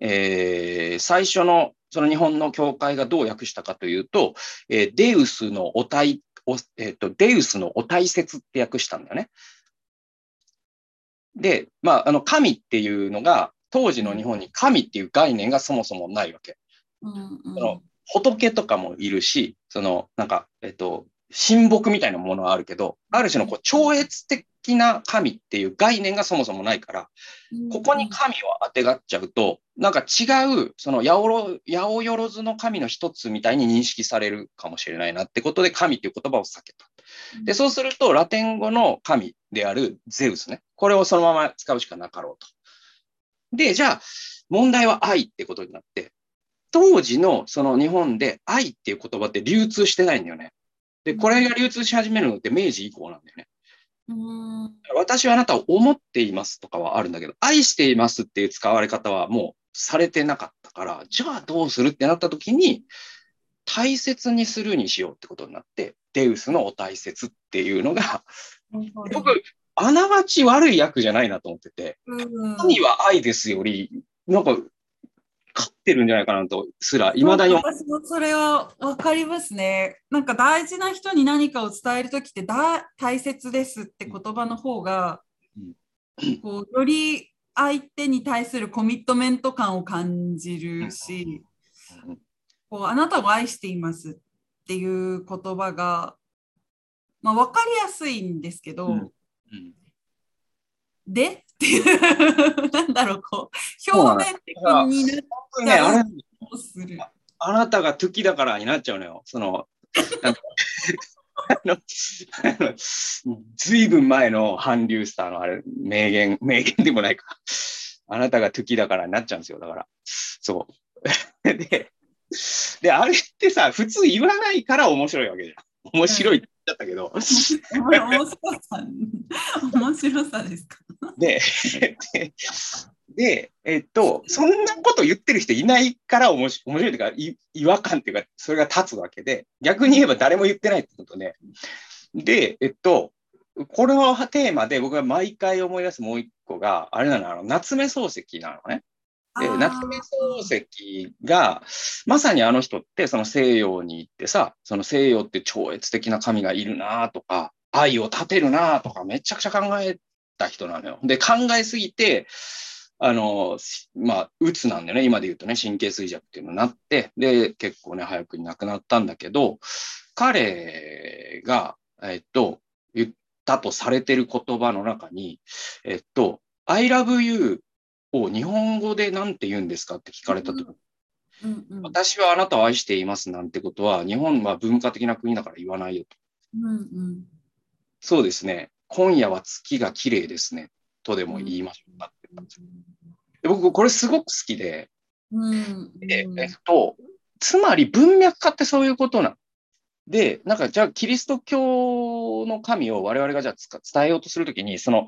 えー最初のその日本の教会がどう訳したかというと、えーデウスのお大、おえっと、デウスのお大切って訳したんだよね。で、まあ、あの、神っていうのが、当時の日本に神っていう概念がそもそもないわけ。うんうんその仏とかもいるし、その、なんか、えっと、神木みたいなものはあるけど、ある種のこう超越的な神っていう概念がそもそもないから、ここに神を当てがっちゃうと、なんか違う、その八百八百万の神の一つみたいに認識されるかもしれないなってことで、神っていう言葉を避けた。で、そうすると、ラテン語の神であるゼウスね。これをそのまま使うしかなかろうと。で、じゃあ、問題は愛ってことになって、当時のその日本で愛っていう言葉って流通してないんだよね。で、これが流通し始めるのって明治以降なんだよね。うん私はあなたを思っていますとかはあるんだけど、愛していますっていう使われ方はもうされてなかったから、じゃあどうするってなった時に、大切にするにしようってことになって、デウスのお大切っていうのが、僕、あながち悪い役じゃないなと思ってて、うん神は愛ですより、なんか、勝ってるんじゃないかなとすら、いまだに。私もそれは分かりますね。なんか大事な人に何かを伝えるときってだ大切ですって言葉の方がうん。こうより相手に対するコミットメント感を感じるし、こうあなたを愛していますっていう言葉が、まあ、分かりやすいんですけど、うん。うん。でっていう なんだろうこう表面的になっ僕ね、あれ、とする。あなたが時だからになっちゃうのよ。その、あのずいぶん前の韓流スターのあれ、名言、名言でもないか。あなたが時だからになっちゃうんですよ。だから。そう。で、で、あれってさ、普通言わないから面白いわけじゃん。面白いって言っちゃったけど。面白さ、面白さですか？で、で、でえっと、そんなこと言ってる人いないから面白面白いというか、い違和感っていうか、それが立つわけで、逆に言えば誰も言ってないってことで、で、えっと、これのテーマで僕が毎回思い出すもう一個が、あれなの、あの、夏目漱石なのね。で、夏目漱石が、まさにあの人って、その西洋に行ってさ、その西洋って超越的な神がいるなとか、愛を立てるなとか、めちゃくちゃ考えた人なのよ。で、考えすぎて、あの、しまあ、うつなんだよね。今で言うとね、神経衰弱っていうのになって、で、結構ね、早くに亡くなったんだけど、彼が、えっと、言ったとされてる言葉の中に、えっと、I love you を日本語で何て言うんですかって聞かれたとき、うんうん私はあなたを愛していますなんてことは、日本は文化的な国だから言わないよと。うんうんそうですね。今夜は月が綺麗ですね。とでも言いましょうかって言ったんですよ。で僕、これすごく好きで、うんでえっと、つまり文脈化ってそういうことなの。で、なんかじゃあキリスト教の神を我々がじゃあ伝えようとするときに、その、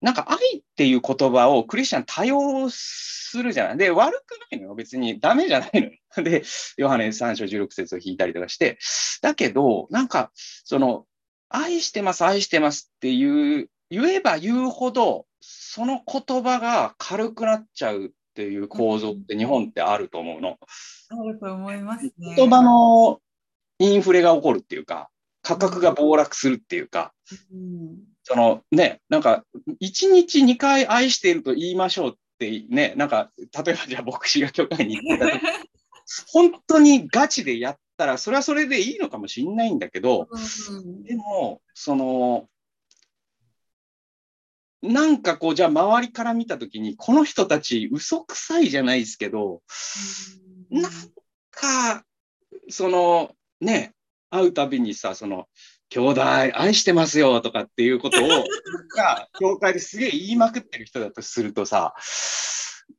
なんか愛っていう言葉をクリスチャン多用するじゃない？で、悪くないのよ。別にダメじゃないのよ。で、ヨハネ3章16節を引いたりとかして。だけど、なんか、その、愛してます、愛してますっていう、言えば言うほど、その言葉が軽くなっちゃうっていう構造って日本ってあると思うの。あると思いますね。言葉のインフレが起こるっていうか、価格が暴落するっていうか、うんそのね、なんか、1日2回愛していると言いましょうってね、なんか、例えばじゃあ牧師が許可に行ってた時 本当にガチでやったら、それはそれでいいのかもしれないんだけど、うんでも、その、なんかこう、じゃあ周りから見たときに、この人たち嘘くさいじゃないですけど、なんか、その、ね、会うたびにさ、その、兄弟愛してますよとかっていうことを、が、教会ですげえ言いまくってる人だとするとさ、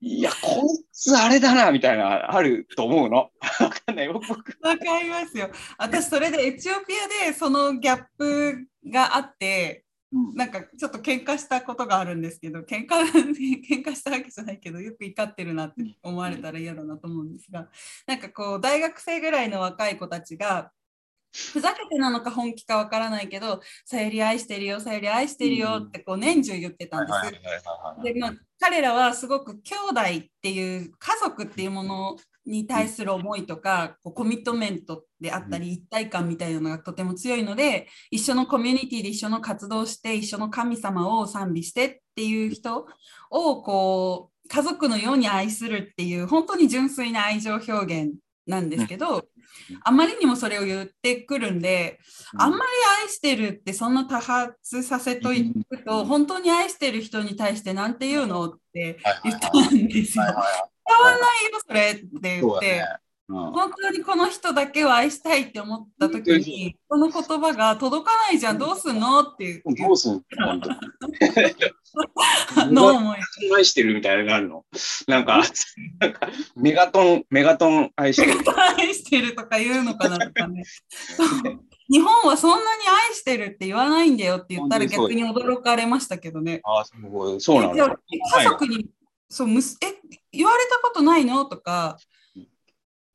いや、こいつあれだな、みたいな、あると思うの。わかんない？僕、わかりますよ。私、それでエチオピアでそのギャップがあって、なんかちょっと喧嘩したことがあるんですけど、喧嘩 喧嘩したわけじゃないけど、よく怒ってるなって思われたら嫌だなと思うんですが、なんかこう、大学生ぐらいの若い子たちが、ふざけてなのか本気かわからないけど、さゆり愛してるよ、さゆり愛してるよってこう年中言ってたんです。で、まあ、彼らはすごく兄弟っていう家族っていうものに対する思いとか、こうコミットメントであったり、一体感みたいなのがとても強いので、一緒のコミュニティで一緒の活動して、一緒の神様を賛美してっていう人をこう家族のように愛するっていう本当に純粋な愛情表現なんですけど、あまりにもそれを言ってくるんで、あんまり愛してるってそんな多発させといくと、本当に愛してる人に対してなんて言うのって言ったんですよ。伝わんないよ、それって言って。本当にこの人だけを愛したいって思った時に、この言葉が届かないじゃん、どうすんの？っていうどうすんの？本当に。のを思い愛してるみたいなのがあるの。なんか、なんかメガトン、メガトン愛してる。愛してるとか言うのかなとかね。日本はそんなに愛してるって言わないんだよって言ったら逆に驚かれましたけどね。ああ、すごい。そうなんだ。家族に、そうむすえ言われたことないの？とか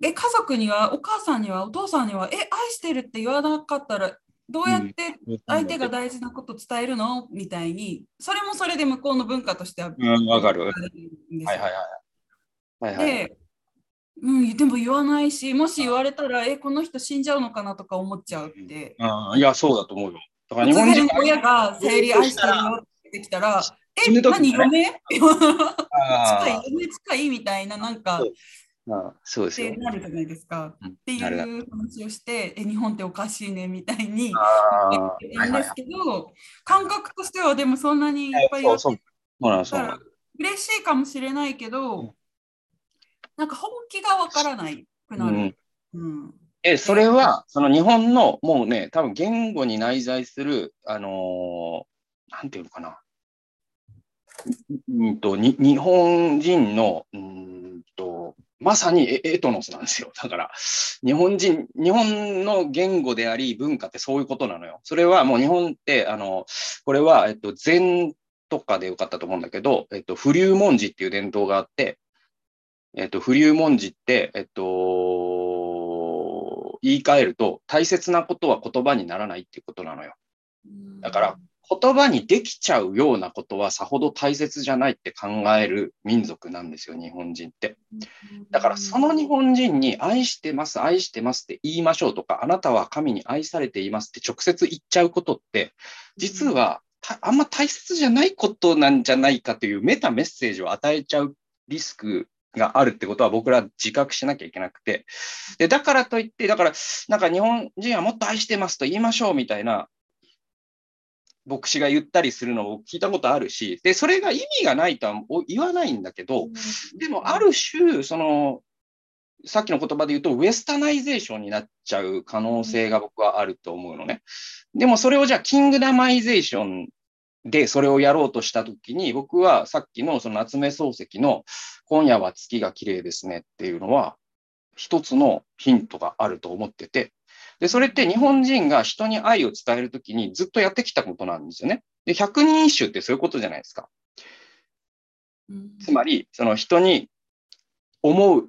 え家族にはお母さんにはお父さんにはえ愛してるって言わなかったらどうやって相手が大事なこと伝えるの？みたいにそれもそれで向こうの文化としてはうん、わかる。はいはいはい。はいはい。で、うん、でも言わないしもし言われたらえこの人死んじゃうのかなとか思っちゃうって。うん、いや、そうだと思うよ。だから突日本人然親が生理愛してるよってきたらえ何？ね嫁近あい 嫁近いみたいななんかあそうですよって。なるじゃないですか。うんっていう話をして、え日本っておかしいねみたいにあ言あってるんですけど、感覚としてはでもそんなにいっぱいそうそう。そうなの、そうだから。嬉しいかもしれないけうどん、なんか本気がわからないくなるうん。うんえ、それは、その日本の、もうね、多分言語に内在する、あのーなんていうのかな。うんと、に日本人の、うんと、まさにエトノスなんですよ。だから、日本人、日本の言語であり、文化ってそういうことなのよ。それはもう日本って、あの、これは、えっと、禅とかでよかったと思うんだけど、えっと、不流文字っていう伝統があって、えっと、不流文字って、えっと、言い換えると、大切なことは言葉にならないっていうことなのよ。だから、言葉にできちゃうようなことはさほど大切じゃないって考える民族なんですよ、日本人って。だから、その日本人に愛してます、愛してますって言いましょうとか、あなたは神に愛されていますって直接言っちゃうことって、実はあんま大切じゃないことなんじゃないかというメタメッセージを与えちゃうリスクがあるってことは僕ら自覚しなきゃいけなくて。で、だからといって、だから、なんか日本人はもっと愛してますと言いましょうみたいな、牧師が言ったりするのを聞いたことあるし、で、それが意味がないとは言わないんだけど、でもある種、その、さっきの言葉で言うと、ウェスタナイゼーションになっちゃう可能性が僕はあると思うのね。でもそれをじゃあ、 kingdomization でそれをやろうとしたときに、僕はさっきのその夏目漱石の今夜は月が綺麗ですねっていうのは、一つのヒントがあると思ってて、で、それって日本人が人に愛を伝えるときにずっとやってきたことなんですよね。で、百人一首ってそういうことじゃないですか。つまり、その人に思う、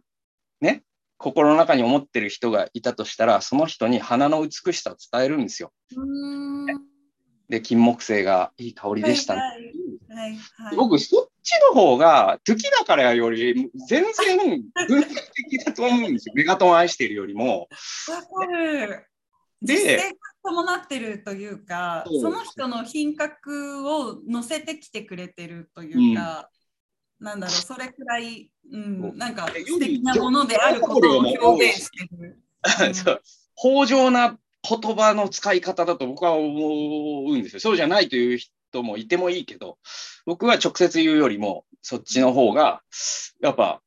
ね、心の中に思ってる人がいたとしたら、その人に花の美しさを伝えるんですよ。うんで、金木犀がいい香りでしたね。はいはいはいっちの方が、好きだからより、全然文化的だと思うんですよ。メガトン愛しているよりも。わかる。実で、伴ってるというかそうその人の品格を乗せてきてくれてるというか、なんだろうそれくらい、う、んなんかで素敵なものであることを表現してる。うんそう豊穣な言葉の使い方だと僕は思うんですよ。そうじゃないという人もいてもいいけど、僕は直接言うよりも、そっちの方が、やっぱ、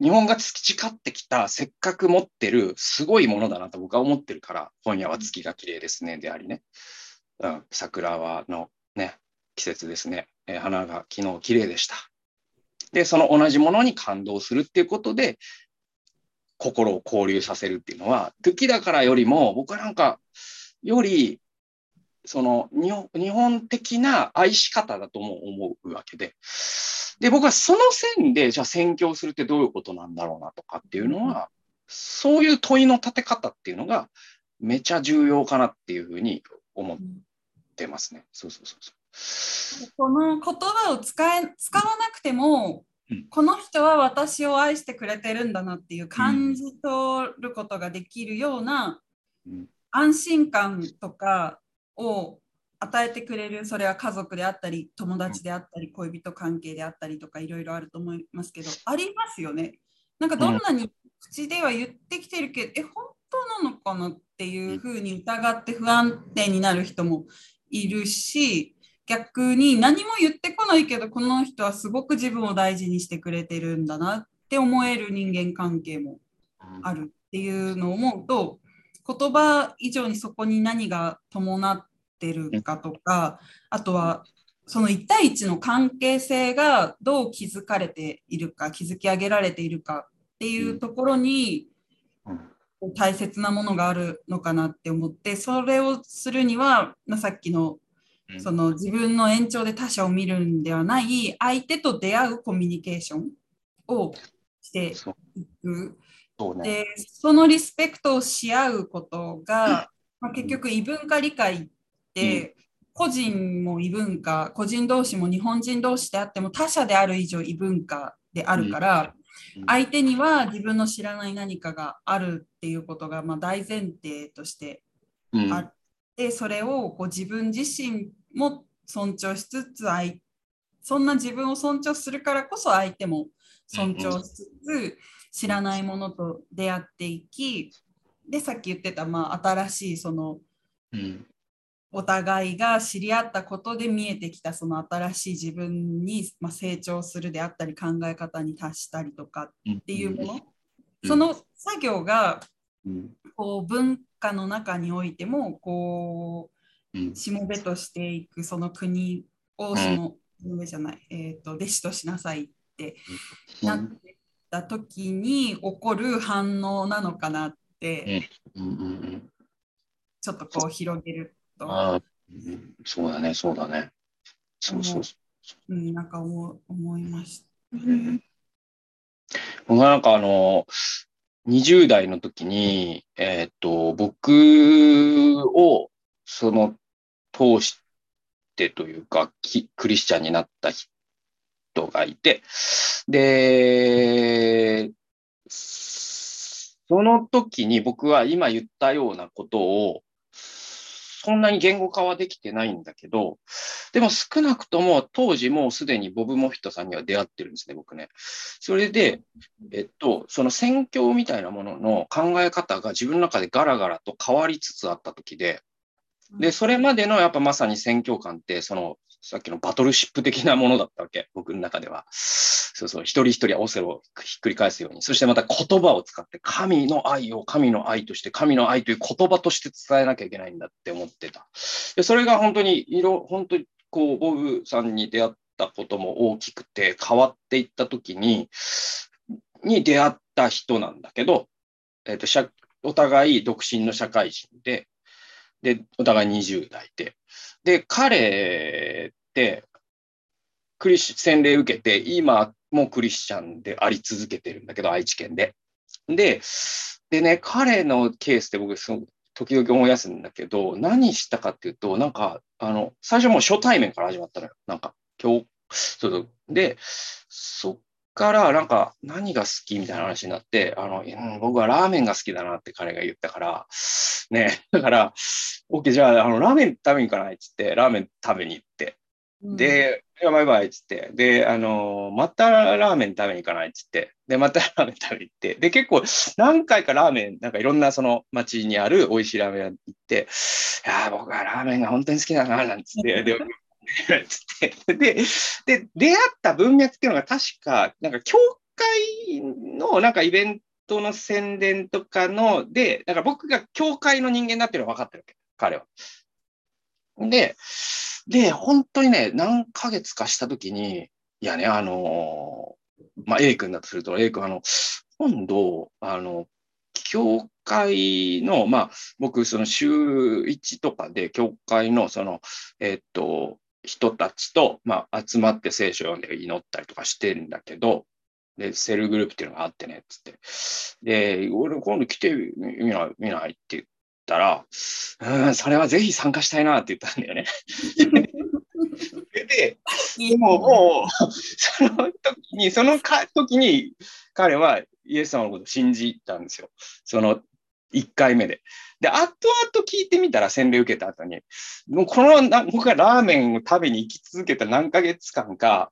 日本が培ってきた、せっかく持ってる、すごいものだなと僕は思ってるから、今夜は月が綺麗ですね、でありね。うん、桜はのね、季節ですね。えー花が昨日綺麗でした。で、その同じものに感動するっていうことで、心を交流させるっていうのは、好きだからよりも、僕はなんか、より、その日本日本的な愛し方だとも思うわけで。で、僕はその線で、じゃあ宣教するってどういうことなんだろうなとかっていうのは、そういう問いの立て方っていうのが、めちゃ重要かなっていうふうに思ってますね。そうそうそうそう。この言葉を使え使わなくても、うんこの人は私を愛してくれてるんだなっていう感じ取ることができるようなうん安心感とかを与えてくれるそれは家族であったり友達であったり恋人関係であったりとかいろいろあると思いますけどありますよね。なんかどんなに口では言ってきてるけど、え本当なのかなっていうふうに疑って不安定になる人もいるし逆に何も言ってこないけどこの人はすごく自分を大事にしてくれてるんだなって思える人間関係もあるっていうのを思うと言葉以上にそこに何が伴ってるかとかあとはその1対1の関係性がどう築かれているか築き上げられているかっていうところにうん大切なものがあるのかなって思ってそれをするにはまあさっきのうんその自分の延長で他者を見るんではない相手と出会うコミュニケーションをしていく。そうね。でそのリスペクトをし合うことが、まあ、結局異文化理解って、個人も異文化個人同士も日本人同士であっても他者である以上異文化であるから、うん。相手には自分の知らない何かがあるっていうことがまあ大前提としてうん。あってそれをこう自分自身も尊重しつつ相そんな自分を尊重するからこそ相手も尊重しつつ知らないものと出会っていきでさっき言ってた、まあ、新しいそのうんお互いが知り合ったことで見えてきたその新しい自分に、まあ、成長するであったり考え方に達したりとかっていうもの、その作業がうん。こう文化の中においてもこううん。しもべとしていくその国をしもべじゃない、えー、と弟子としなさいってなってた時に起こる反応なのかなってちょっとこう広げると、ああ、うんそうだね、そうだね。そうそうそうん、なんか思う思いました。う。うん僕はなんかあの、20代の時に、えーっと、僕をその通してというか、きクリスチャンになった人がいて、で、その時に僕は今言ったようなことを、そんなに言語化はできてないんだけど、でも少なくとも当時もうすでにボブ・モヒットさんには出会ってるんですね、僕ね。それで、えっと、その宣教みたいなものの考え方が自分の中でガラガラと変わりつつあった時で、で、それまでのやっぱまさに宣教観って、その、さっきのバトルシップ的なものだったわけ、僕の中では。そうそう、一人一人オセロをひっくり返すように。そしてまた言葉を使って、神の愛を神の愛として、神の愛という言葉として伝えなきゃいけないんだって思ってた。で、それが本当に、色、本当に、こう、ボブさんに出会ったことも大きくて、変わっていった時に、に出会った人なんだけど、えっ、と、お互い独身の社会人で、で、お互い20代で。で、彼って、クリス、洗礼受けて、今もクリスチャンであり続けてるんだけど、愛知県で。で、でね、彼のケースで僕、その時々思い出すんだけど、何したかっていうと、なんか、あの、最初もう初対面から始まったのよ。なんか、教そうそう。で、そっからなんか何が好きみたいな話になって、あの、うん僕はラーメンが好きだなって彼が言ったから、ね、だから、OK、じゃあ、あの、ラーメン食べに行かないっつって、ラーメン食べに行って、で、いやバイバイっつって、で、あの、またラーメン食べに行かないっつって、で、またラーメン食べに行って、で、結構何回かラーメン、なんかいろんなその街にある美味しいラーメン屋に行って、いやー、僕はラーメンが本当に好きだな、なんつって、で、つって、で、で、出会った文脈っていうのが確か、なんか教会のなんかイベントの宣伝とかの、で、だから僕が教会の人間だっていうのは分かってるわけ、彼は。で、で、本当にね、何ヶ月かしたときに、いやね、あのまあ、A 君だとすると、A 君、あの、今度、あの、教会の、まあ、僕、その週1とかで、教会の、その、えっと、人たちと、まあ、集まって聖書を読んで祈ったりとかしてるんだけど、で、セルグループっていうのがあってね、つって。で、俺今度来てみない、見ないって言ったら、うん、それはぜひ参加したいなって言ったんだよね。で、でももう、その時に、そのか時に彼はイエス様のことを信じたんですよ。その1回目で。で、後々聞いてみたら洗礼受けた後に、もうこのな、僕がラーメンを食べに行き続けた何ヶ月間か、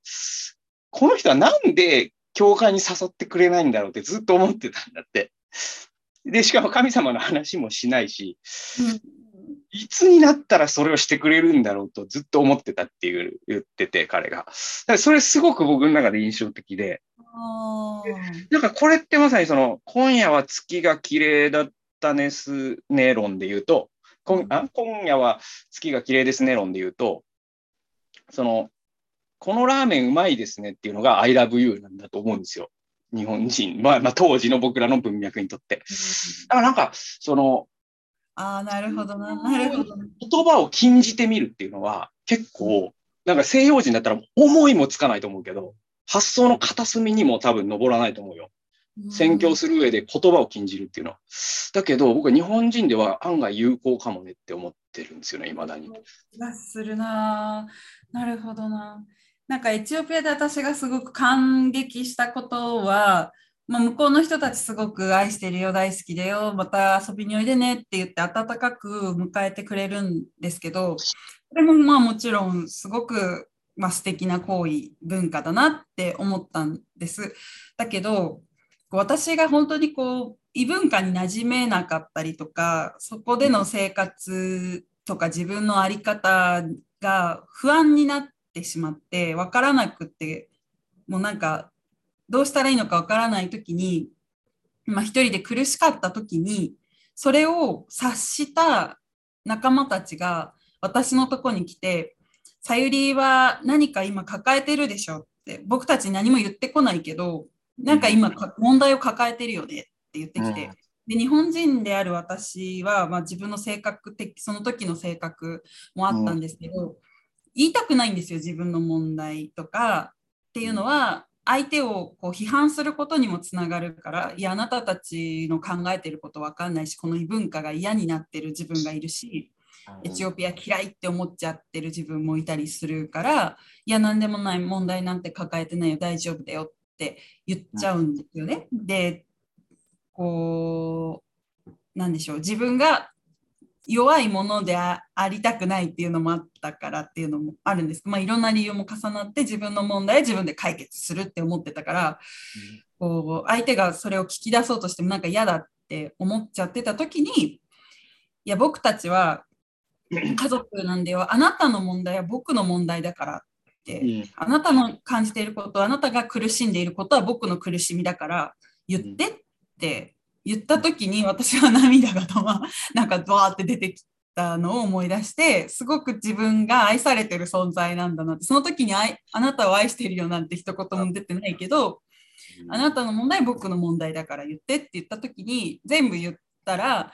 この人はなんで教会に誘ってくれないんだろうってずっと思ってたんだって。で、しかも神様の話もしないし、いつになったらそれをしてくれるんだろうとずっと思ってたっていう言ってて、彼が。それすごく僕の中で印象的で、なんかこれってまさにその、今夜は月が綺麗だったですね論で言うと、今あ今夜は月が綺麗ですね論で言うと、その、このラーメンうまいですねっていうのが I love you なんだと思うんですよ。日本人、まあ、まあ、当時の僕らの文脈にとって。だからなんか、その、あー、なるほどな。なるほどな。言葉を禁じてみるっていうのは結構、なんか西洋人だったら思いもつかないと思うけど、発想の片隅にも多分登らないと思うよ。宣教する上で言葉を禁じるっていうのは。だけど僕は日本人では案外有効かもねって思ってるんですよね、未だに。気がするな。なるほどな。なんかエチオピアで私がすごく感激したことは、まあ、向こうの人たちすごく愛してるよ、大好きだよ、また遊びにおいでねって言って温かく迎えてくれるんですけど、それもまあもちろんすごくまあ素敵な行為、文化だなって思ったんです。だけど、私が本当にこう異文化に馴染めなかったりとか、そこでの生活とか自分の在り方が不安になってしまって、わからなくって、もうなんかどうしたらいいのかわからないときに、まあ、一人で苦しかったときに、それを察した仲間たちが私のとこに来て、さゆりは何か今抱えてるでしょって、僕たち何も言ってこないけど、なんか今か問題を抱えてるよねって言ってきて、うん。で日本人である私は、まあ、自分の性格的その時の性格もあったんですけど、言いたくないんですよ自分の問題とか。っていうのは相手をこう批判することにもつながるからいやあなたたちの考えてることわかんないしこの異文化が嫌になってる自分がいるしエチオピア嫌いって思っちゃってる自分もいたりするからいや何でもない問題なんて抱えてないよ大丈夫だよって言っちゃうんですよね。でこうなんでしょう。自分が弱いものでありたくないっていうのもあったからっていうのもあるんです。まあいろんな理由も重なって自分の問題を自分で解決するって思ってたから、こう相手がそれを聞き出そうとしてもなんか嫌だって思っちゃってた時にいや僕たちは家族なんだよあなたの問題は僕の問題だからって、うんあなたの感じていることあなたが苦しんでいることは僕の苦しみだから言ってって言った時に私は涙がとま なんかドワーって出てきたのを思い出してすごく自分が愛されてる存在なんだなってその時に愛あなたを愛してるよなんて一言も出てないけどあなたの問題僕の問題だから言ってって言った時に全部言ったら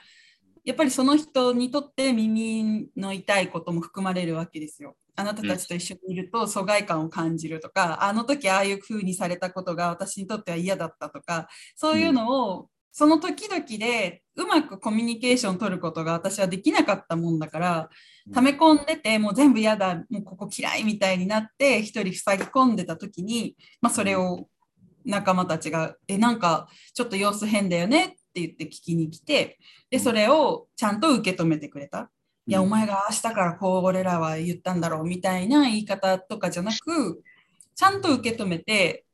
やっぱりその人にとって耳の痛いことも含まれるわけですよ。あなたたちと一緒にいると疎外感を感じるとか、あの時ああいう風にされたことが私にとっては嫌だったとかそういうのをその時々でうまくコミュニケーションを取ることが私はできなかったもんだから溜め込んでて、もう全部嫌だ、もうここ嫌いみたいになって、一人塞ぎ込んでた時に、まあ、それを仲間たちが、え、なんかちょっと様子変だよねって言って聞きに来て、で、それをちゃんと受け止めてくれた。いや、お前が明日からこう俺らは言ったんだろうみたいな言い方とかじゃなく、ちゃんと受け止めて、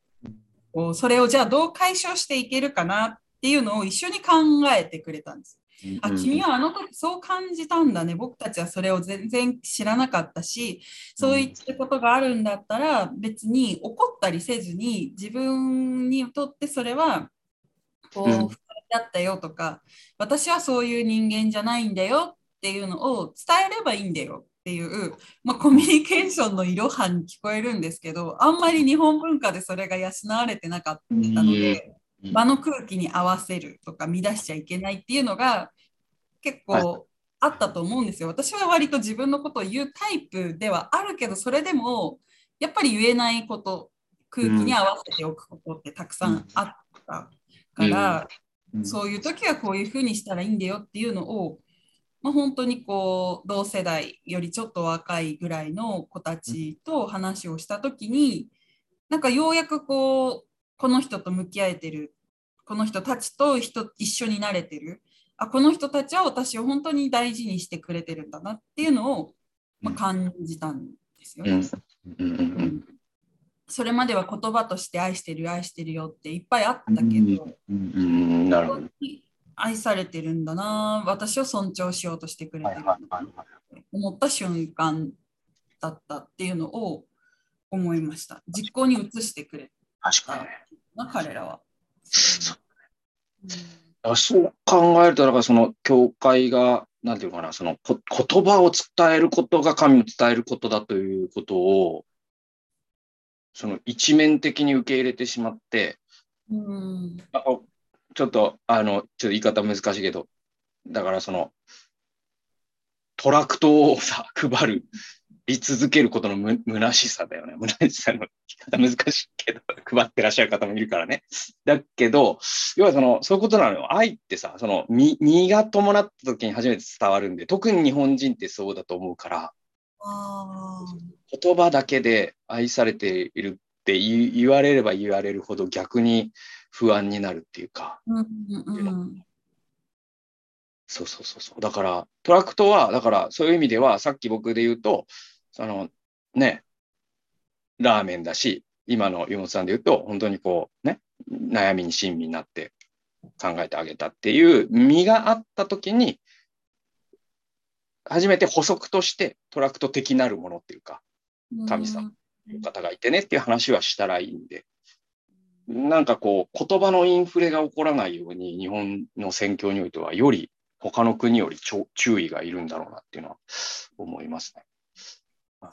こうそれをじゃあどう解消していけるかなっていうのを一緒に考えてくれたんです。あ、君はあの時そう感じたんだね。僕たちはそれを全然知らなかったし、そういったことがあるんだったら別に怒ったりせずに自分にとってそれはこう、うん不快だったよとか、私はそういう人間じゃないんだよっていうのを伝えればいいんだよっていう、まあ、コミュニケーションのいろはに聞こえるんですけど、あんまり日本文化でそれが養われてなかったので、うん。場の空気に合わせるとか乱しちゃいけないっていうのが結は構あったと思うんですよ。私は割と自分のことを言うタイプではあるけど、それでもやっぱり言えないこと、空気に合わせておくことってたくさんあったから、うん。そういう時はこういうふうにしたらいいんだよっていうのを、まあ、本当にこう同世代よりちょっと若いぐらいの子たちと話をした時になんかようやくこうこの人と向き合えてるこの人たちと人一緒になれてるあこの人たちは私を本当に大事にしてくれてるんだなっていうのを、まあ、感じたんですよね。それまでは言葉として愛してるよ愛してるよっていっぱいあったけど、うん。うんなるほど愛されてるんだな。私を尊重しようとしてくれてる思った瞬間だったっていうのを思いました。実行に移してくれ確かに彼らは、そう。あそう。考えると、だからその教会が、なんていう。のかな、そのこ言葉を伝えることが神を伝えることだという。ことを、その一面的に受け入れてしまって、う。んあおちょっと、あの、ちょっと言い方難しいけど、だからその、トラクトをさ、配る、り続けることのむ虚しさだよね。虚しさの 言い方難しいけど、配ってらっしゃる方もいるからね。だけど、要はその、そういうことなのよ。愛ってさ、その、身、身が伴った時に初めて伝わるんで、特に日本人ってそうだと思うから、あ言葉だけで愛されているって言われれば言われるほど逆に不安になるっていうか、ーうんうんうん。そうそうそうそう。だから、トラクトは、だから、そういう意味では、さっき僕で言うと、その、ね、ラーメンだし、今の岩本さんで言うと、本当にこう、ね、悩みに親身になって考えてあげたっていう身があったときに、初めて補足としてトラクト的なるものっていうか、神様いう方がいてねっていう話はしたらいいんで、なんかこう、言葉のインフレが起こらないように、日本の戦況においては、より他の国より注意がいるんだろうなっていうのは思いますね。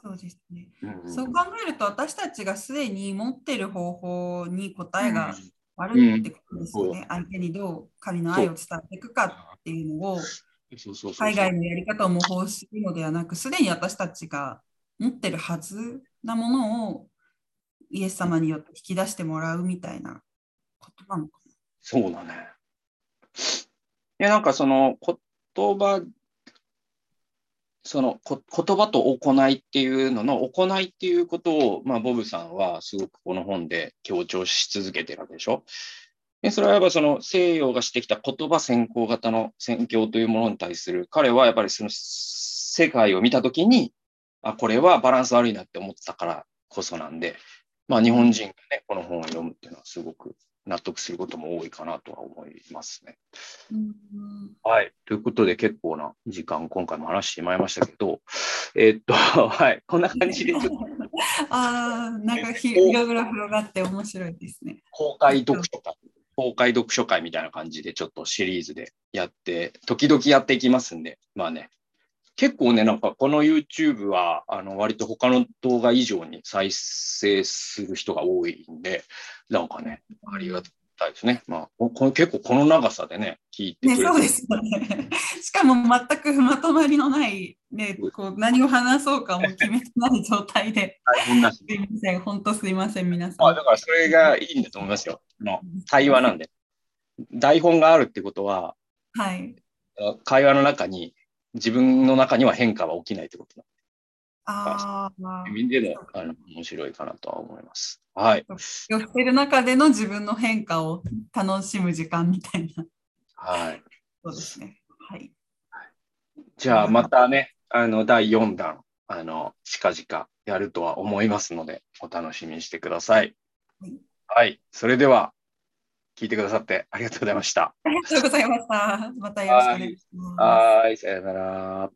そうですね。うんそう考えると私たちがすでに持ってる方法に答えがあるってことですよね、相手にどう神の愛を伝えていくかっていうのを海外のやり方を模倣するのではなく、すでに私たちが持ってるはずなものをイエス様によって引き出してもらうみたいなことなのかそうだね。いや、なんかその言葉、そのこ言葉と行いっていうのの行いっていうことを、まあ、ボブさんはすごくこの本で強調し続けてるわけでしょ？でそれはやっぱその西洋がしてきた言葉先行型の宣教というものに対する彼はやっぱりその世界を見たときに、あ、これはバランス悪いなって思ってたからこそなんで、まあ日本人がね、この本を読むっていうのはすごく納得することも多いかなとは思いますね。な。はい。ということで結構な時間今回も話してまいりましたけど、えーっと、はい。こんな感じでちょっとああ、なんかひいろいろ広がって面白いですね。公開読書会、公開読書会みたいな感じでちょっとシリーズでやって、時々やっていきますんで、まあね、結構ね、なんかこの YouTube は、あの、割と他の動画以上に再生する人が多いんで、なんかね、ありがたいですね。まあ、ここ結構この長さでね、聞いてくれね、て、そうですよね。しかも全くまとまりのない、ね、こう何を話そうかも決めてない状態で、大変なしすいません、本当すいません、皆さん。まあ、だからそれがいいんだと思いますよ。あの対話なんで。台本があるってことは、はい。会話の中に自分の中には変化は起きないってことああ。な意味でもあの面白いかなとは思います。はい。寄ってる中での自分の変化を楽しむ時間みたいな。はい。そうですね。はい。じゃあまたね、あの、第4弾、あの、近々やるとは思いますので、お楽しみにしてください。はい。はい。それでは、聞いてくださってありがとうございました。ありがとうございました。またよろしくお願いします。はい。さよなら。